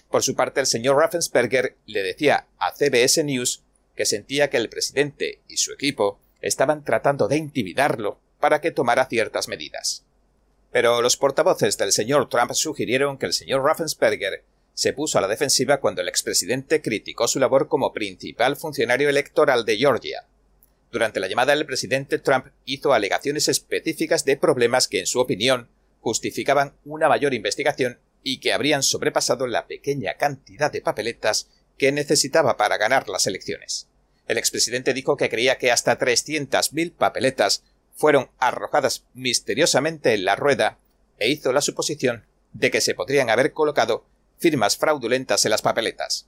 Por su parte, el señor Raffensperger le decía a CBS News que sentía que el presidente y su equipo estaban tratando de intimidarlo para que tomara ciertas medidas. Pero los portavoces del señor Trump sugirieron que el señor Raffensperger se puso a la defensiva cuando el expresidente criticó su labor como principal funcionario electoral de Georgia. Durante la llamada, el presidente Trump hizo alegaciones específicas de problemas que, en su opinión, justificaban una mayor investigación y que habrían sobrepasado la pequeña cantidad de papeletas que necesitaba para ganar las elecciones. El expresidente dijo que creía que hasta 300.000 papeletas fueron arrojadas misteriosamente en la rueda e hizo la suposición de que se podrían haber colocado firmas fraudulentas en las papeletas.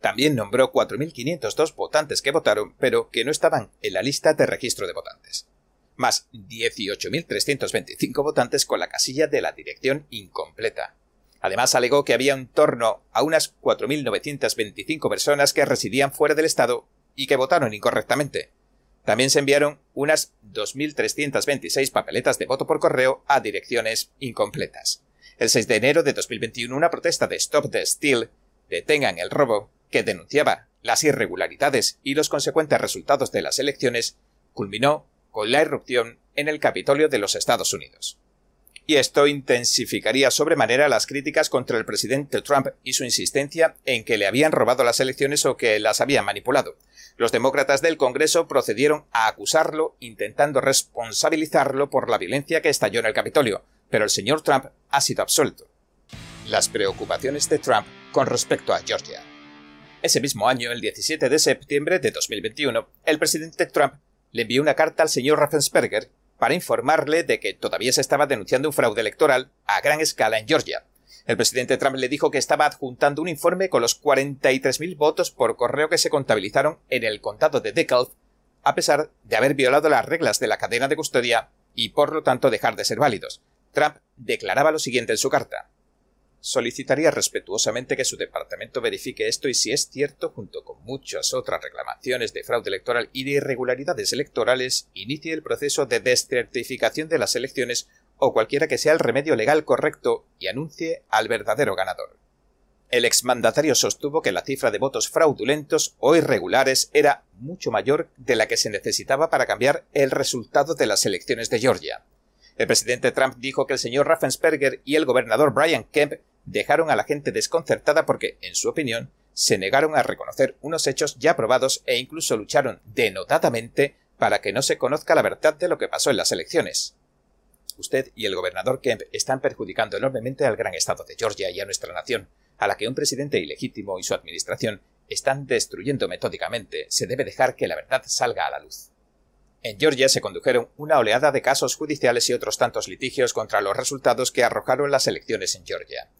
También nombró 4.502 votantes que votaron, pero que no estaban en la lista de registro de votantes, más 18.325 votantes con la casilla de la dirección incompleta. Además, alegó que había en torno a unas 4.925 personas que residían fuera del Estado y que votaron incorrectamente. También se enviaron unas 2.326 papeletas de voto por correo a direcciones incompletas. El 6 de enero de 2021, una protesta de Stop the Steal, detengan el robo, que denunciaba las irregularidades y los consecuentes resultados de las elecciones, culminó con la irrupción en el Capitolio de los Estados Unidos. Y esto intensificaría sobremanera las críticas contra el presidente Trump y su insistencia en que le habían robado las elecciones o que las habían manipulado. Los demócratas del Congreso procedieron a acusarlo, intentando responsabilizarlo por la violencia que estalló en el Capitolio, pero el señor Trump ha sido absuelto. Las preocupaciones de Trump con respecto a Georgia. Ese mismo año, el 17 de septiembre de 2021, el presidente Trump le envió una carta al señor Raffensperger para informarle de que todavía se estaba denunciando un fraude electoral a gran escala en Georgia. El presidente Trump le dijo que estaba adjuntando un informe con los 43.000 votos por correo que se contabilizaron en el condado de DeKalb, a pesar de haber violado las reglas de la cadena de custodia y por lo tanto dejar de ser válidos. Trump declaraba lo siguiente en su carta solicitaría respetuosamente que su departamento verifique esto y si es cierto, junto con muchas otras reclamaciones de fraude electoral y de irregularidades electorales, inicie el proceso de descertificación de las elecciones o cualquiera que sea el remedio legal correcto y anuncie al verdadero ganador. El exmandatario sostuvo que la cifra de votos fraudulentos o irregulares era mucho mayor de la que se necesitaba para cambiar el resultado de las elecciones de Georgia. El presidente Trump dijo que el señor Raffensperger y el gobernador Brian Kemp dejaron a la gente desconcertada porque, en su opinión, se negaron a reconocer unos hechos ya probados e incluso lucharon denotadamente para que no se conozca la verdad de lo que pasó en las elecciones. Usted y el gobernador Kemp están perjudicando enormemente al gran estado de Georgia y a nuestra nación, a la que un presidente ilegítimo y su administración están destruyendo metódicamente. Se debe dejar que la verdad salga a la luz. En Georgia se condujeron una oleada de casos judiciales y otros tantos litigios contra los resultados que arrojaron las elecciones en Georgia.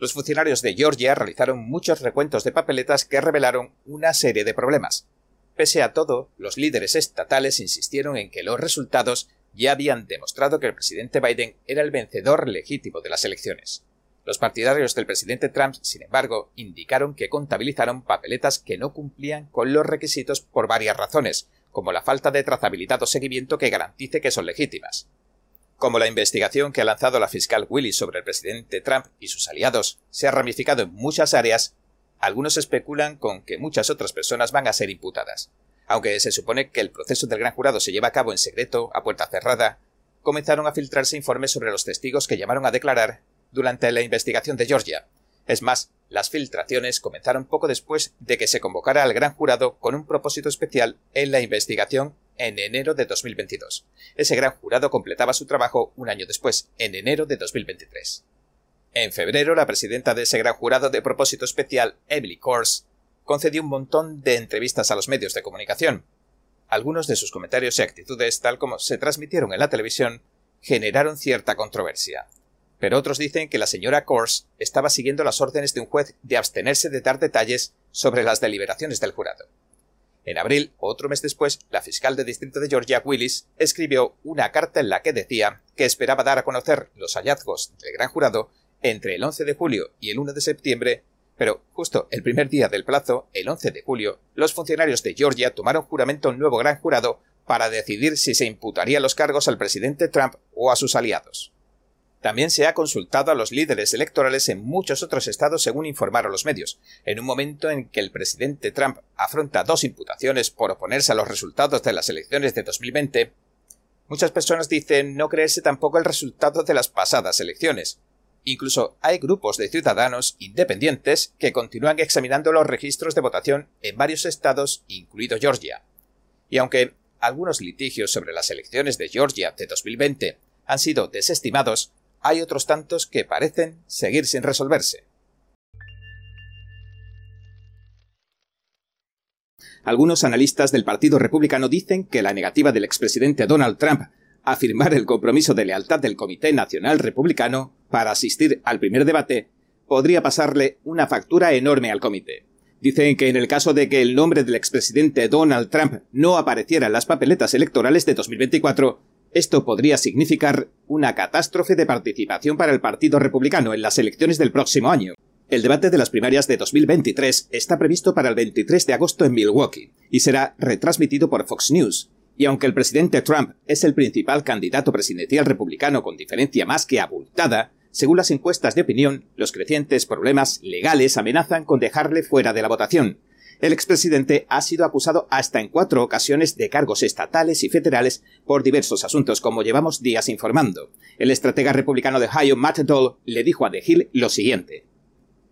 Los funcionarios de Georgia realizaron muchos recuentos de papeletas que revelaron una serie de problemas. Pese a todo, los líderes estatales insistieron en que los resultados ya habían demostrado que el presidente Biden era el vencedor legítimo de las elecciones. Los partidarios del presidente Trump, sin embargo, indicaron que contabilizaron papeletas que no cumplían con los requisitos por varias razones, como la falta de trazabilidad o seguimiento que garantice que son legítimas. Como la investigación que ha lanzado la fiscal Willis sobre el presidente Trump y sus aliados se ha ramificado en muchas áreas, algunos especulan con que muchas otras personas van a ser imputadas. Aunque se supone que el proceso del gran jurado se lleva a cabo en secreto, a puerta cerrada, comenzaron a filtrarse informes sobre los testigos que llamaron a declarar durante la investigación de Georgia, es más, las filtraciones comenzaron poco después de que se convocara al gran jurado con un propósito especial en la investigación en enero de 2022. Ese gran jurado completaba su trabajo un año después, en enero de 2023. En febrero, la presidenta de ese gran jurado de propósito especial, Emily Kors, concedió un montón de entrevistas a los medios de comunicación. Algunos de sus comentarios y actitudes, tal como se transmitieron en la televisión, generaron cierta controversia pero otros dicen que la señora Kors estaba siguiendo las órdenes de un juez de abstenerse de dar detalles sobre las deliberaciones del jurado. En abril, otro mes después, la fiscal de distrito de Georgia, Willis, escribió una carta en la que decía que esperaba dar a conocer los hallazgos del gran jurado entre el 11 de julio y el 1 de septiembre, pero justo el primer día del plazo, el 11 de julio, los funcionarios de Georgia tomaron juramento a un nuevo gran jurado para decidir si se imputaría los cargos al presidente Trump o a sus aliados. También se ha consultado a los líderes electorales en muchos otros estados según informaron los medios, en un momento en que el presidente Trump afronta dos imputaciones por oponerse a los resultados de las elecciones de 2020. Muchas personas dicen no creerse tampoco el resultado de las pasadas elecciones. Incluso hay grupos de ciudadanos independientes que continúan examinando los registros de votación en varios estados, incluido Georgia. Y aunque algunos litigios sobre las elecciones de Georgia de 2020 han sido desestimados, hay otros tantos que parecen seguir sin resolverse. Algunos analistas del Partido Republicano dicen que la negativa del expresidente Donald Trump a firmar el compromiso de lealtad del Comité Nacional Republicano para asistir al primer debate podría pasarle una factura enorme al comité. Dicen que en el caso de que el nombre del expresidente Donald Trump no apareciera en las papeletas electorales de 2024, esto podría significar una catástrofe de participación para el Partido Republicano en las elecciones del próximo año. El debate de las primarias de 2023 está previsto para el 23 de agosto en Milwaukee y será retransmitido por Fox News. Y aunque el presidente Trump es el principal candidato presidencial republicano con diferencia más que abultada, según las encuestas de opinión, los crecientes problemas legales amenazan con dejarle fuera de la votación. El expresidente ha sido acusado hasta en cuatro ocasiones de cargos estatales y federales por diversos asuntos, como llevamos días informando. El estratega republicano de Ohio, Matt Dole, le dijo a The Hill lo siguiente.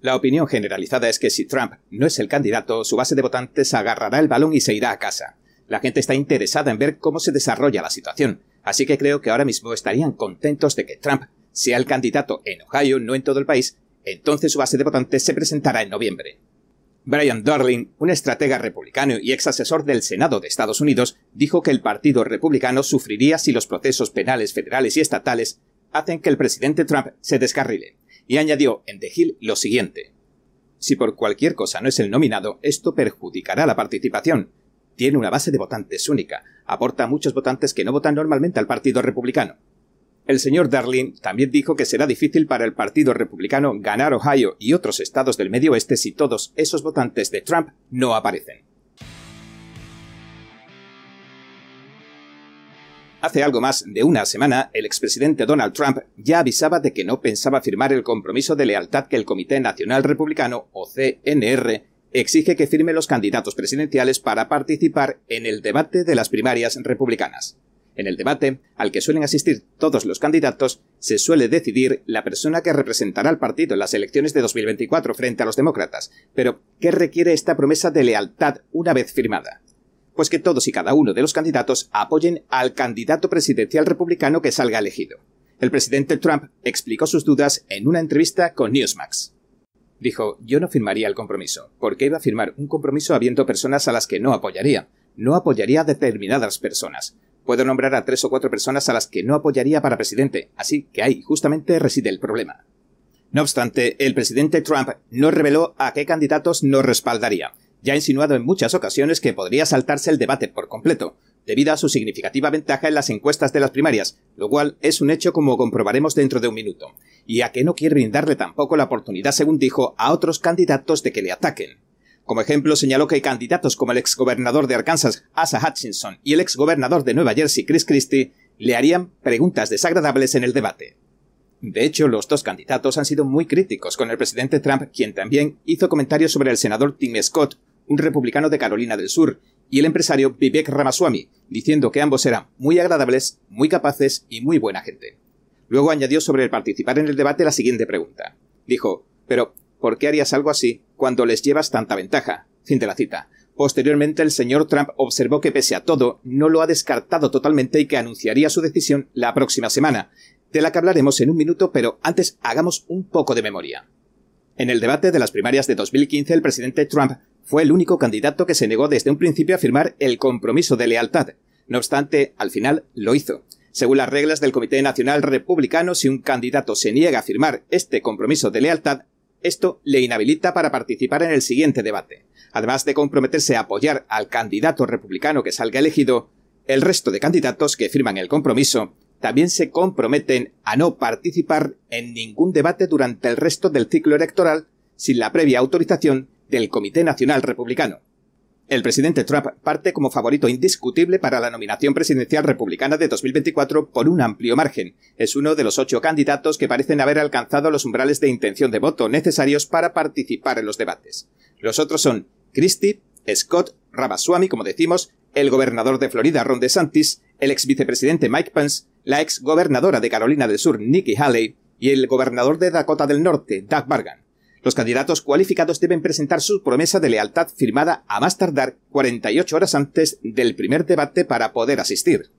La opinión generalizada es que si Trump no es el candidato, su base de votantes agarrará el balón y se irá a casa. La gente está interesada en ver cómo se desarrolla la situación, así que creo que ahora mismo estarían contentos de que Trump sea el candidato en Ohio, no en todo el país, entonces su base de votantes se presentará en noviembre. Brian Darling, un estratega republicano y ex asesor del Senado de Estados Unidos, dijo que el Partido Republicano sufriría si los procesos penales federales y estatales hacen que el presidente Trump se descarrile, y añadió en The Hill lo siguiente. Si por cualquier cosa no es el nominado, esto perjudicará la participación. Tiene una base de votantes única, aporta a muchos votantes que no votan normalmente al Partido Republicano. El señor Darling también dijo que será difícil para el Partido Republicano ganar Ohio y otros estados del Medio Oeste si todos esos votantes de Trump no aparecen. Hace algo más de una semana, el expresidente Donald Trump ya avisaba de que no pensaba firmar el compromiso de lealtad que el Comité Nacional Republicano, o CNR, exige que firme los candidatos presidenciales para participar en el debate de las primarias republicanas. En el debate, al que suelen asistir todos los candidatos, se suele decidir la persona que representará al partido en las elecciones de 2024 frente a los demócratas. Pero, ¿qué requiere esta promesa de lealtad una vez firmada? Pues que todos y cada uno de los candidatos apoyen al candidato presidencial republicano que salga elegido. El presidente Trump explicó sus dudas en una entrevista con Newsmax. Dijo, yo no firmaría el compromiso, porque iba a firmar un compromiso habiendo personas a las que no apoyaría. No apoyaría a determinadas personas. Puedo nombrar a tres o cuatro personas a las que no apoyaría para presidente, así que ahí justamente reside el problema. No obstante, el presidente Trump no reveló a qué candidatos no respaldaría. Ya ha insinuado en muchas ocasiones que podría saltarse el debate por completo, debido a su significativa ventaja en las encuestas de las primarias, lo cual es un hecho como comprobaremos dentro de un minuto, y a que no quiere brindarle tampoco la oportunidad, según dijo, a otros candidatos de que le ataquen. Como ejemplo, señaló que candidatos como el exgobernador de Arkansas, Asa Hutchinson, y el exgobernador de Nueva Jersey, Chris Christie, le harían preguntas desagradables en el debate. De hecho, los dos candidatos han sido muy críticos con el presidente Trump, quien también hizo comentarios sobre el senador Tim Scott, un republicano de Carolina del Sur, y el empresario Vivek Ramaswamy, diciendo que ambos eran muy agradables, muy capaces y muy buena gente. Luego añadió sobre el participar en el debate la siguiente pregunta. Dijo, pero ¿por qué harías algo así cuando les llevas tanta ventaja? Fin de la cita. Posteriormente, el señor Trump observó que pese a todo, no lo ha descartado totalmente y que anunciaría su decisión la próxima semana, de la que hablaremos en un minuto, pero antes hagamos un poco de memoria. En el debate de las primarias de 2015, el presidente Trump fue el único candidato que se negó desde un principio a firmar el compromiso de lealtad. No obstante, al final lo hizo. Según las reglas del Comité Nacional Republicano, si un candidato se niega a firmar este compromiso de lealtad, esto le inhabilita para participar en el siguiente debate. Además de comprometerse a apoyar al candidato republicano que salga elegido, el resto de candidatos que firman el compromiso también se comprometen a no participar en ningún debate durante el resto del ciclo electoral sin la previa autorización del Comité Nacional Republicano. El presidente Trump parte como favorito indiscutible para la nominación presidencial republicana de 2024 por un amplio margen. Es uno de los ocho candidatos que parecen haber alcanzado los umbrales de intención de voto necesarios para participar en los debates. Los otros son Christie, Scott, Ramaswamy, como decimos, el gobernador de Florida, Ron DeSantis, el ex vicepresidente Mike Pence, la ex gobernadora de Carolina del Sur, Nikki Haley, y el gobernador de Dakota del Norte, Doug Bargan. Los candidatos cualificados deben presentar su promesa de lealtad firmada a más tardar 48 horas antes del primer debate para poder asistir.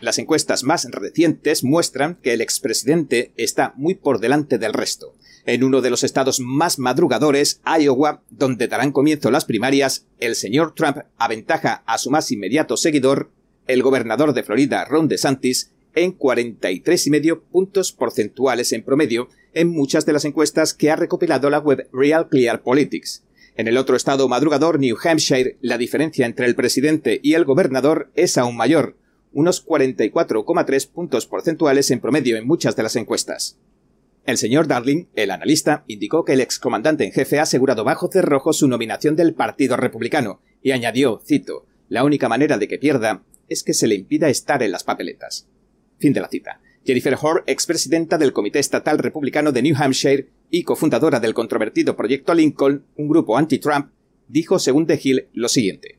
Las encuestas más recientes muestran que el expresidente está muy por delante del resto. En uno de los estados más madrugadores, Iowa, donde darán comienzo las primarias, el señor Trump aventaja a su más inmediato seguidor, el gobernador de Florida, Ron DeSantis, en 43,5 puntos porcentuales en promedio en muchas de las encuestas que ha recopilado la web Real Clear Politics. En el otro estado madrugador, New Hampshire, la diferencia entre el presidente y el gobernador es aún mayor, unos 44,3 puntos porcentuales en promedio en muchas de las encuestas. El señor Darling, el analista, indicó que el excomandante en jefe ha asegurado bajo cerrojo su nominación del Partido Republicano y añadió, cito, la única manera de que pierda es que se le impida estar en las papeletas. Fin de la cita. Jennifer Hoare, expresidenta del Comité Estatal Republicano de New Hampshire y cofundadora del controvertido Proyecto Lincoln, un grupo anti-Trump, dijo, según The Hill, lo siguiente.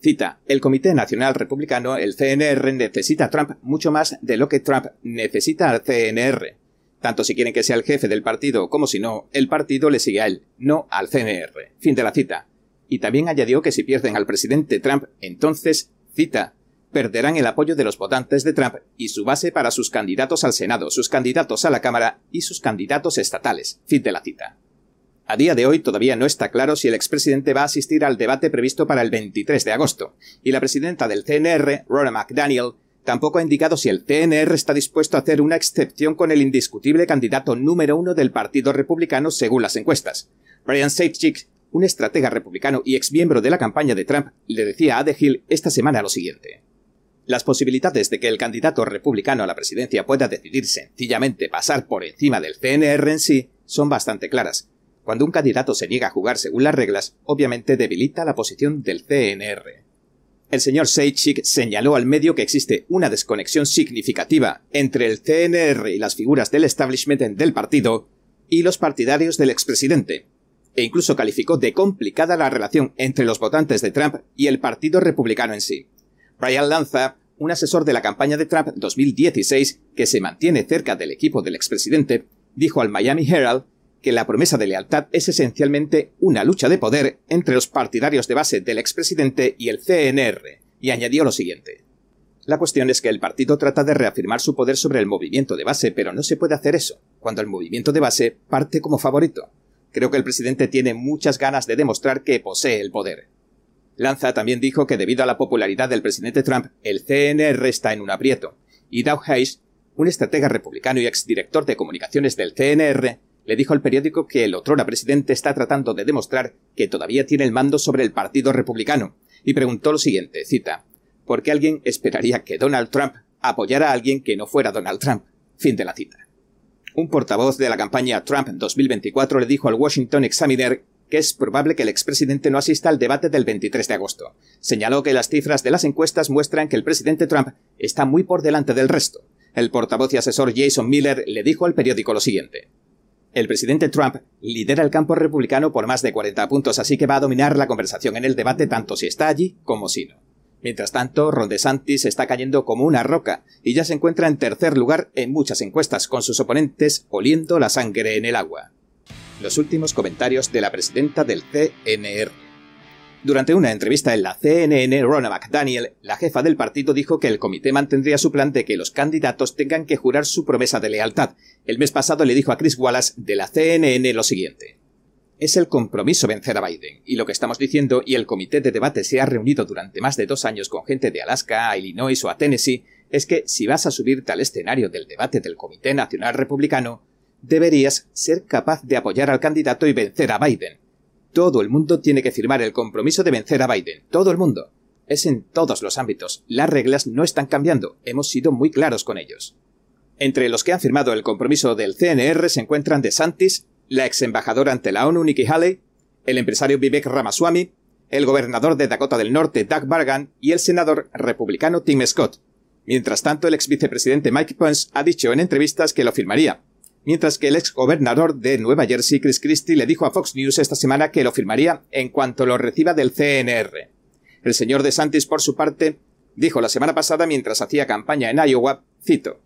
Cita, el Comité Nacional Republicano, el CNR, necesita a Trump mucho más de lo que Trump necesita al CNR. Tanto si quieren que sea el jefe del partido como si no, el partido le sigue a él, no al CNR. Fin de la cita. Y también añadió que si pierden al presidente Trump, entonces, cita, perderán el apoyo de los votantes de Trump y su base para sus candidatos al Senado, sus candidatos a la Cámara y sus candidatos estatales. Fin de la cita. A día de hoy todavía no está claro si el expresidente va a asistir al debate previsto para el 23 de agosto, y la presidenta del CNR, Ronna McDaniel, tampoco ha indicado si el CNR está dispuesto a hacer una excepción con el indiscutible candidato número uno del Partido Republicano según las encuestas. Brian Safechick, un estratega republicano y exmiembro de la campaña de Trump, le decía a The Hill esta semana lo siguiente. Las posibilidades de que el candidato republicano a la presidencia pueda decidir sencillamente pasar por encima del CNR en sí son bastante claras. Cuando un candidato se niega a jugar según las reglas, obviamente debilita la posición del CNR. El señor Seichik señaló al medio que existe una desconexión significativa entre el CNR y las figuras del establishment del partido y los partidarios del expresidente, e incluso calificó de complicada la relación entre los votantes de Trump y el Partido Republicano en sí. Brian Lanza, un asesor de la campaña de Trump 2016 que se mantiene cerca del equipo del expresidente, dijo al Miami Herald que la promesa de lealtad es esencialmente una lucha de poder entre los partidarios de base del expresidente y el CNR, y añadió lo siguiente. La cuestión es que el partido trata de reafirmar su poder sobre el movimiento de base, pero no se puede hacer eso, cuando el movimiento de base parte como favorito. Creo que el presidente tiene muchas ganas de demostrar que posee el poder. Lanza también dijo que debido a la popularidad del presidente Trump, el CNR está en un aprieto, y Doug Hayes, un estratega republicano y exdirector de comunicaciones del CNR, le dijo al periódico que el otrora presidente está tratando de demostrar que todavía tiene el mando sobre el Partido Republicano, y preguntó lo siguiente, cita, ¿por qué alguien esperaría que Donald Trump apoyara a alguien que no fuera Donald Trump? Fin de la cita. Un portavoz de la campaña Trump 2024 le dijo al Washington Examiner que es probable que el expresidente no asista al debate del 23 de agosto. Señaló que las cifras de las encuestas muestran que el presidente Trump está muy por delante del resto. El portavoz y asesor Jason Miller le dijo al periódico lo siguiente. El presidente Trump lidera el campo republicano por más de 40 puntos, así que va a dominar la conversación en el debate tanto si está allí como si no. Mientras tanto, Ron DeSantis está cayendo como una roca y ya se encuentra en tercer lugar en muchas encuestas, con sus oponentes oliendo la sangre en el agua los últimos comentarios de la presidenta del CNR. Durante una entrevista en la CNN, Ronna McDaniel, la jefa del partido, dijo que el comité mantendría su plan de que los candidatos tengan que jurar su promesa de lealtad. El mes pasado le dijo a Chris Wallace de la CNN lo siguiente. Es el compromiso vencer a Biden, y lo que estamos diciendo, y el comité de debate se ha reunido durante más de dos años con gente de Alaska, a Illinois o a Tennessee, es que si vas a subirte al escenario del debate del Comité Nacional Republicano, deberías ser capaz de apoyar al candidato y vencer a Biden. Todo el mundo tiene que firmar el compromiso de vencer a Biden. Todo el mundo. Es en todos los ámbitos. Las reglas no están cambiando. Hemos sido muy claros con ellos. Entre los que han firmado el compromiso del CNR se encuentran DeSantis, la ex embajadora ante la ONU Nikki Haley, el empresario Vivek Ramaswamy, el gobernador de Dakota del Norte Doug Bargan y el senador republicano Tim Scott. Mientras tanto, el ex vicepresidente Mike Pence ha dicho en entrevistas que lo firmaría, mientras que el ex gobernador de Nueva Jersey, Chris Christie, le dijo a Fox News esta semana que lo firmaría en cuanto lo reciba del CNR. El señor DeSantis, por su parte, dijo la semana pasada mientras hacía campaña en Iowa, cito,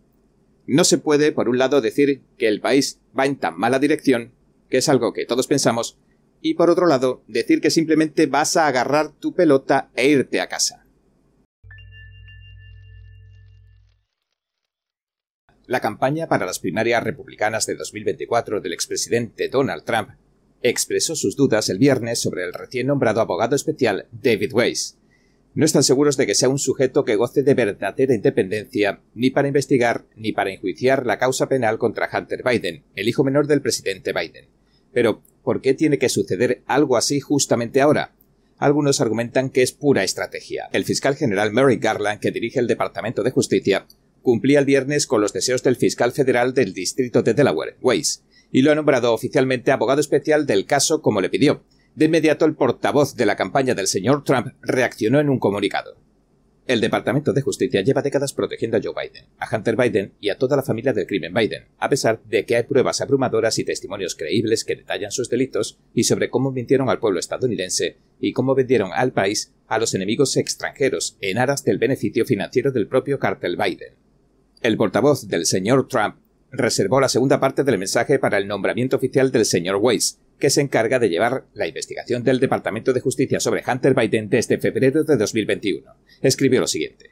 No se puede, por un lado, decir que el país va en tan mala dirección, que es algo que todos pensamos, y por otro lado, decir que simplemente vas a agarrar tu pelota e irte a casa. La campaña para las primarias republicanas de 2024 del expresidente Donald Trump expresó sus dudas el viernes sobre el recién nombrado abogado especial David Weiss. No están seguros de que sea un sujeto que goce de verdadera independencia ni para investigar ni para enjuiciar la causa penal contra Hunter Biden, el hijo menor del presidente Biden. Pero, ¿por qué tiene que suceder algo así justamente ahora? Algunos argumentan que es pura estrategia. El fiscal general Mary Garland, que dirige el Departamento de Justicia, cumplía el viernes con los deseos del fiscal federal del distrito de Delaware, Weiss, y lo ha nombrado oficialmente abogado especial del caso como le pidió. De inmediato el portavoz de la campaña del señor Trump reaccionó en un comunicado. El Departamento de Justicia lleva décadas protegiendo a Joe Biden, a Hunter Biden y a toda la familia del crimen Biden, a pesar de que hay pruebas abrumadoras y testimonios creíbles que detallan sus delitos y sobre cómo mintieron al pueblo estadounidense y cómo vendieron al país a los enemigos extranjeros en aras del beneficio financiero del propio cartel Biden. El portavoz del señor Trump reservó la segunda parte del mensaje para el nombramiento oficial del señor Weiss, que se encarga de llevar la investigación del Departamento de Justicia sobre Hunter Biden desde febrero de 2021. Escribió lo siguiente.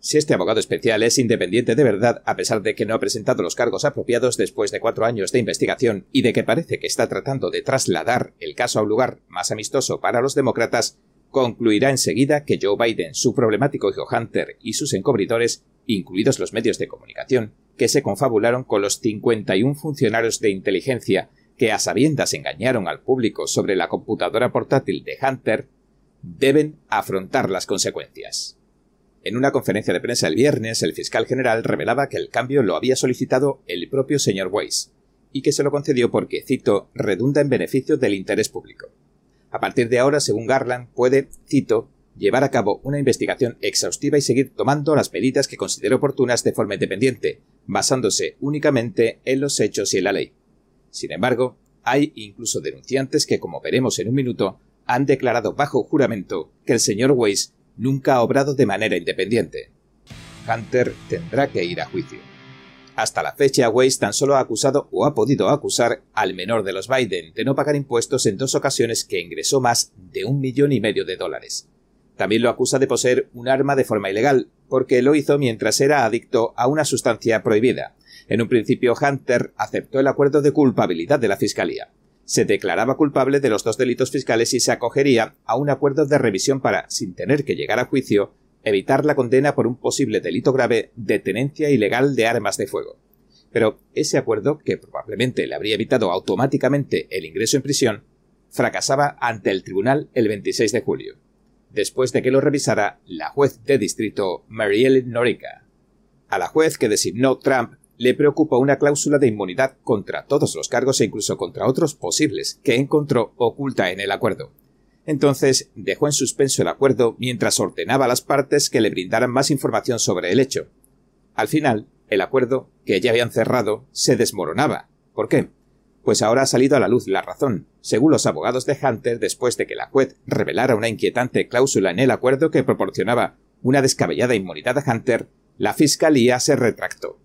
Si este abogado especial es independiente de verdad, a pesar de que no ha presentado los cargos apropiados después de cuatro años de investigación y de que parece que está tratando de trasladar el caso a un lugar más amistoso para los demócratas, concluirá enseguida que Joe Biden, su problemático hijo Hunter y sus encubridores, incluidos los medios de comunicación, que se confabularon con los 51 funcionarios de inteligencia que a sabiendas engañaron al público sobre la computadora portátil de Hunter, deben afrontar las consecuencias. En una conferencia de prensa el viernes, el fiscal general revelaba que el cambio lo había solicitado el propio señor Weiss, y que se lo concedió porque, cito, redunda en beneficio del interés público. A partir de ahora, según Garland, puede, cito, llevar a cabo una investigación exhaustiva y seguir tomando las medidas que considere oportunas de forma independiente, basándose únicamente en los hechos y en la ley. Sin embargo, hay incluso denunciantes que, como veremos en un minuto, han declarado bajo juramento que el señor Weiss nunca ha obrado de manera independiente. Hunter tendrá que ir a juicio. Hasta la fecha, Weiss tan solo ha acusado o ha podido acusar al menor de los Biden de no pagar impuestos en dos ocasiones que ingresó más de un millón y medio de dólares. También lo acusa de poseer un arma de forma ilegal, porque lo hizo mientras era adicto a una sustancia prohibida. En un principio, Hunter aceptó el acuerdo de culpabilidad de la Fiscalía. Se declaraba culpable de los dos delitos fiscales y se acogería a un acuerdo de revisión para, sin tener que llegar a juicio, evitar la condena por un posible delito grave de tenencia ilegal de armas de fuego. Pero ese acuerdo, que probablemente le habría evitado automáticamente el ingreso en prisión, fracasaba ante el tribunal el 26 de julio después de que lo revisara la juez de distrito Ellen Norica. A la juez que designó Trump le preocupó una cláusula de inmunidad contra todos los cargos e incluso contra otros posibles que encontró oculta en el acuerdo. Entonces dejó en suspenso el acuerdo mientras ordenaba a las partes que le brindaran más información sobre el hecho. Al final, el acuerdo, que ya habían cerrado, se desmoronaba. ¿Por qué? Pues ahora ha salido a la luz la razón, según los abogados de Hunter, después de que la juez revelara una inquietante cláusula en el acuerdo que proporcionaba una descabellada inmunidad a Hunter, la fiscalía se retractó.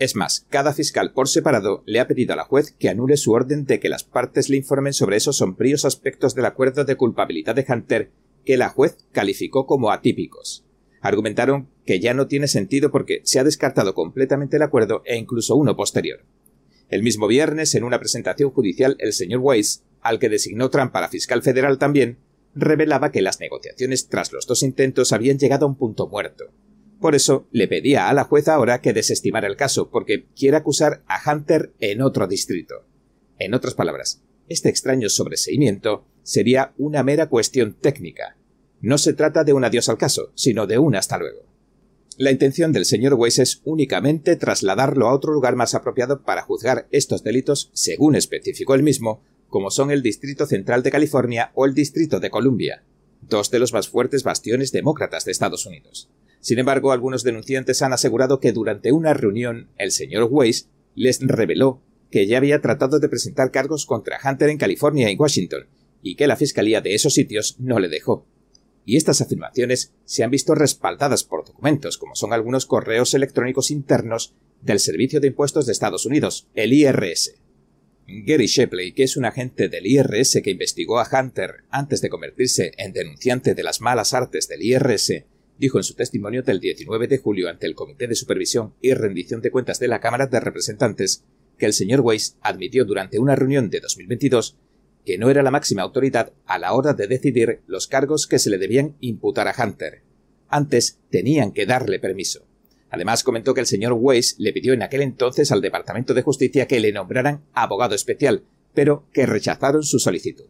Es más, cada fiscal por separado le ha pedido a la juez que anule su orden de que las partes le informen sobre esos sombríos aspectos del acuerdo de culpabilidad de Hunter que la juez calificó como atípicos. Argumentaron que ya no tiene sentido porque se ha descartado completamente el acuerdo e incluso uno posterior. El mismo viernes, en una presentación judicial, el señor Weiss, al que designó Trump para fiscal federal también, revelaba que las negociaciones tras los dos intentos habían llegado a un punto muerto. Por eso le pedía a la juez ahora que desestimara el caso, porque quiere acusar a Hunter en otro distrito. En otras palabras, este extraño sobreseimiento sería una mera cuestión técnica. No se trata de un adiós al caso, sino de un hasta luego. La intención del señor Weiss es únicamente trasladarlo a otro lugar más apropiado para juzgar estos delitos, según especificó él mismo, como son el Distrito Central de California o el Distrito de Columbia, dos de los más fuertes bastiones demócratas de Estados Unidos. Sin embargo, algunos denunciantes han asegurado que durante una reunión el señor Weiss les reveló que ya había tratado de presentar cargos contra Hunter en California y Washington, y que la fiscalía de esos sitios no le dejó y estas afirmaciones se han visto respaldadas por documentos, como son algunos correos electrónicos internos del Servicio de Impuestos de Estados Unidos, el IRS. Gary Shepley, que es un agente del IRS que investigó a Hunter antes de convertirse en denunciante de las malas artes del IRS, dijo en su testimonio del 19 de julio ante el Comité de Supervisión y Rendición de Cuentas de la Cámara de Representantes que el señor Weiss admitió durante una reunión de 2022 que no era la máxima autoridad a la hora de decidir los cargos que se le debían imputar a Hunter. Antes tenían que darle permiso. Además comentó que el señor Weiss le pidió en aquel entonces al Departamento de Justicia que le nombraran abogado especial, pero que rechazaron su solicitud.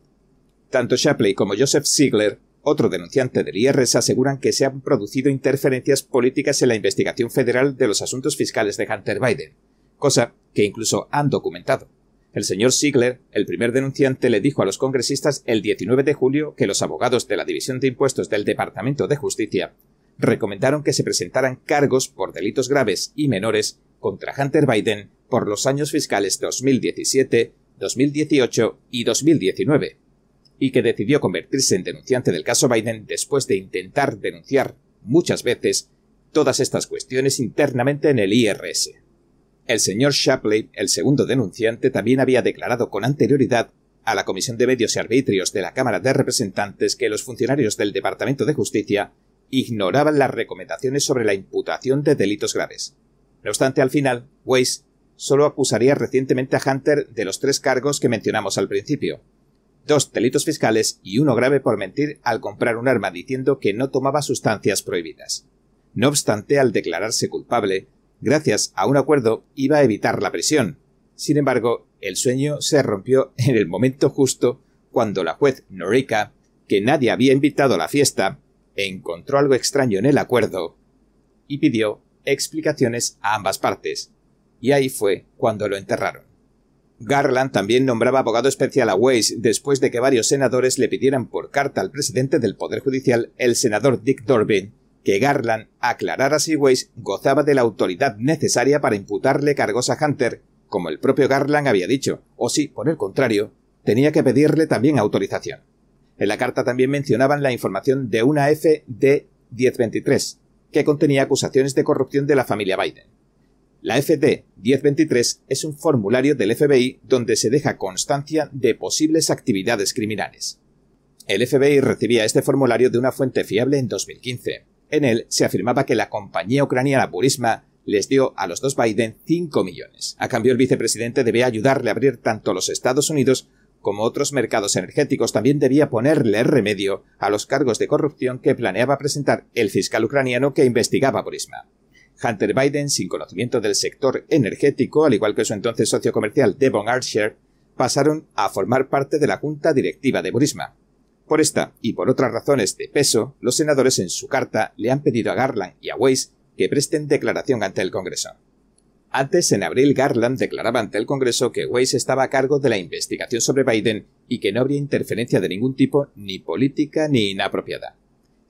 Tanto Shapley como Joseph Ziegler otro denunciante del IRS aseguran que se han producido interferencias políticas en la investigación federal de los asuntos fiscales de Hunter Biden, cosa que incluso han documentado. El señor Ziegler, el primer denunciante, le dijo a los congresistas el 19 de julio que los abogados de la División de Impuestos del Departamento de Justicia recomendaron que se presentaran cargos por delitos graves y menores contra Hunter Biden por los años fiscales 2017, 2018 y 2019 y que decidió convertirse en denunciante del caso Biden después de intentar denunciar muchas veces todas estas cuestiones internamente en el IRS. El señor Shapley, el segundo denunciante, también había declarado con anterioridad a la Comisión de Medios y Arbitrios de la Cámara de Representantes que los funcionarios del Departamento de Justicia ignoraban las recomendaciones sobre la imputación de delitos graves. No obstante, al final, Weiss solo acusaría recientemente a Hunter de los tres cargos que mencionamos al principio, dos delitos fiscales y uno grave por mentir al comprar un arma diciendo que no tomaba sustancias prohibidas. No obstante, al declararse culpable, gracias a un acuerdo iba a evitar la prisión. Sin embargo, el sueño se rompió en el momento justo cuando la juez Norika, que nadie había invitado a la fiesta, encontró algo extraño en el acuerdo y pidió explicaciones a ambas partes. Y ahí fue cuando lo enterraron. Garland también nombraba abogado especial a Weiss después de que varios senadores le pidieran por carta al presidente del Poder Judicial, el senador Dick Durbin, que Garland aclarara si Weiss gozaba de la autoridad necesaria para imputarle cargos a Hunter, como el propio Garland había dicho, o si, por el contrario, tenía que pedirle también autorización. En la carta también mencionaban la información de una FD 1023, que contenía acusaciones de corrupción de la familia Biden. La FD 1023 es un formulario del FBI donde se deja constancia de posibles actividades criminales. El FBI recibía este formulario de una fuente fiable en 2015. En él se afirmaba que la compañía ucraniana Burisma les dio a los dos Biden 5 millones. A cambio, el vicepresidente debía ayudarle a abrir tanto los Estados Unidos como otros mercados energéticos. También debía ponerle remedio a los cargos de corrupción que planeaba presentar el fiscal ucraniano que investigaba Burisma. Hunter Biden, sin conocimiento del sector energético, al igual que su entonces socio comercial Devon Archer, pasaron a formar parte de la junta directiva de Burisma. Por esta y por otras razones de peso, los senadores en su carta le han pedido a Garland y a Weiss que presten declaración ante el Congreso. Antes, en abril, Garland declaraba ante el Congreso que Weiss estaba a cargo de la investigación sobre Biden y que no habría interferencia de ningún tipo, ni política ni inapropiada.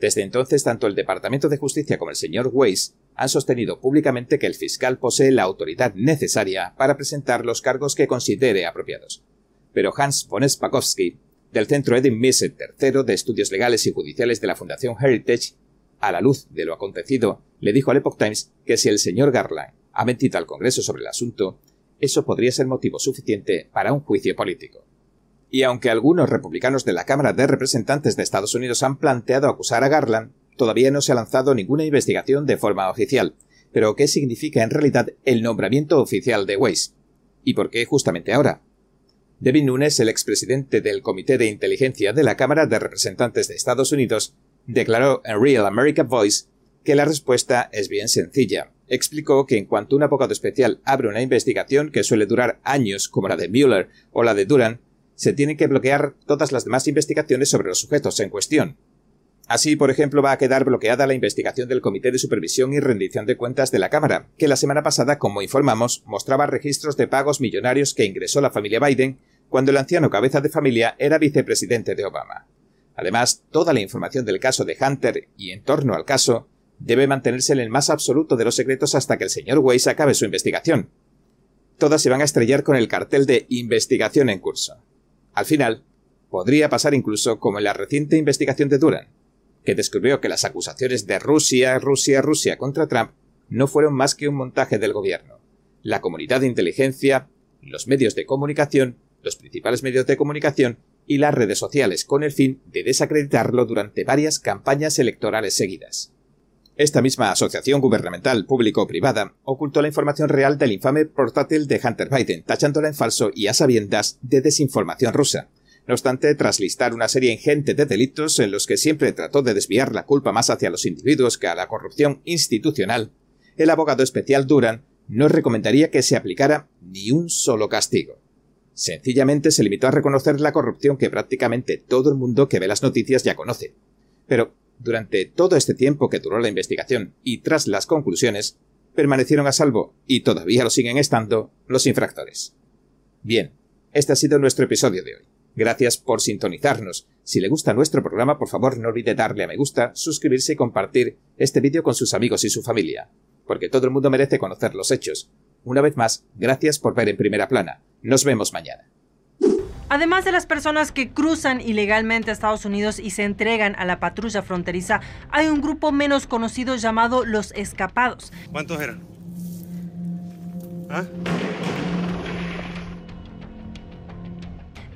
Desde entonces, tanto el Departamento de Justicia como el señor Weiss han sostenido públicamente que el fiscal posee la autoridad necesaria para presentar los cargos que considere apropiados. Pero Hans von Spakowski, del Centro Edin Miset III de Estudios Legales y Judiciales de la Fundación Heritage, a la luz de lo acontecido, le dijo al Epoch Times que si el señor Garland ha mentido al Congreso sobre el asunto, eso podría ser motivo suficiente para un juicio político. Y aunque algunos republicanos de la Cámara de Representantes de Estados Unidos han planteado acusar a Garland, todavía no se ha lanzado ninguna investigación de forma oficial. Pero ¿qué significa en realidad el nombramiento oficial de Weiss? ¿Y por qué justamente ahora? Devin Nunes, el expresidente del Comité de Inteligencia de la Cámara de Representantes de Estados Unidos, declaró en Real America Voice que la respuesta es bien sencilla. Explicó que en cuanto un abogado especial abre una investigación que suele durar años, como la de Mueller o la de Duran, se tienen que bloquear todas las demás investigaciones sobre los sujetos en cuestión. Así, por ejemplo, va a quedar bloqueada la investigación del Comité de Supervisión y Rendición de Cuentas de la Cámara, que la semana pasada, como informamos, mostraba registros de pagos millonarios que ingresó la familia Biden cuando el anciano cabeza de familia era vicepresidente de Obama. Además, toda la información del caso de Hunter y en torno al caso debe mantenerse en el más absoluto de los secretos hasta que el señor Weiss acabe su investigación. Todas se van a estrellar con el cartel de investigación en curso. Al final, podría pasar incluso como en la reciente investigación de Duran, que descubrió que las acusaciones de Rusia, Rusia, Rusia contra Trump no fueron más que un montaje del gobierno. La comunidad de inteligencia, los medios de comunicación, los principales medios de comunicación y las redes sociales con el fin de desacreditarlo durante varias campañas electorales seguidas. Esta misma asociación gubernamental público-privada ocultó la información real del infame portátil de Hunter Biden, tachándola en falso y a sabiendas de desinformación rusa. No obstante, tras listar una serie ingente de delitos en los que siempre trató de desviar la culpa más hacia los individuos que a la corrupción institucional, el abogado especial Duran no recomendaría que se aplicara ni un solo castigo. Sencillamente se limitó a reconocer la corrupción que prácticamente todo el mundo que ve las noticias ya conoce. Pero durante todo este tiempo que duró la investigación y tras las conclusiones, permanecieron a salvo, y todavía lo siguen estando, los infractores. Bien, este ha sido nuestro episodio de hoy. Gracias por sintonizarnos. Si le gusta nuestro programa, por favor no olvide darle a me gusta, suscribirse y compartir este vídeo con sus amigos y su familia, porque todo el mundo merece conocer los hechos. Una vez más, gracias por ver en primera plana. Nos vemos mañana. Además de las personas que cruzan ilegalmente a Estados Unidos y se entregan a la patrulla fronteriza, hay un grupo menos conocido llamado los escapados. ¿Cuántos eran? ¿Ah?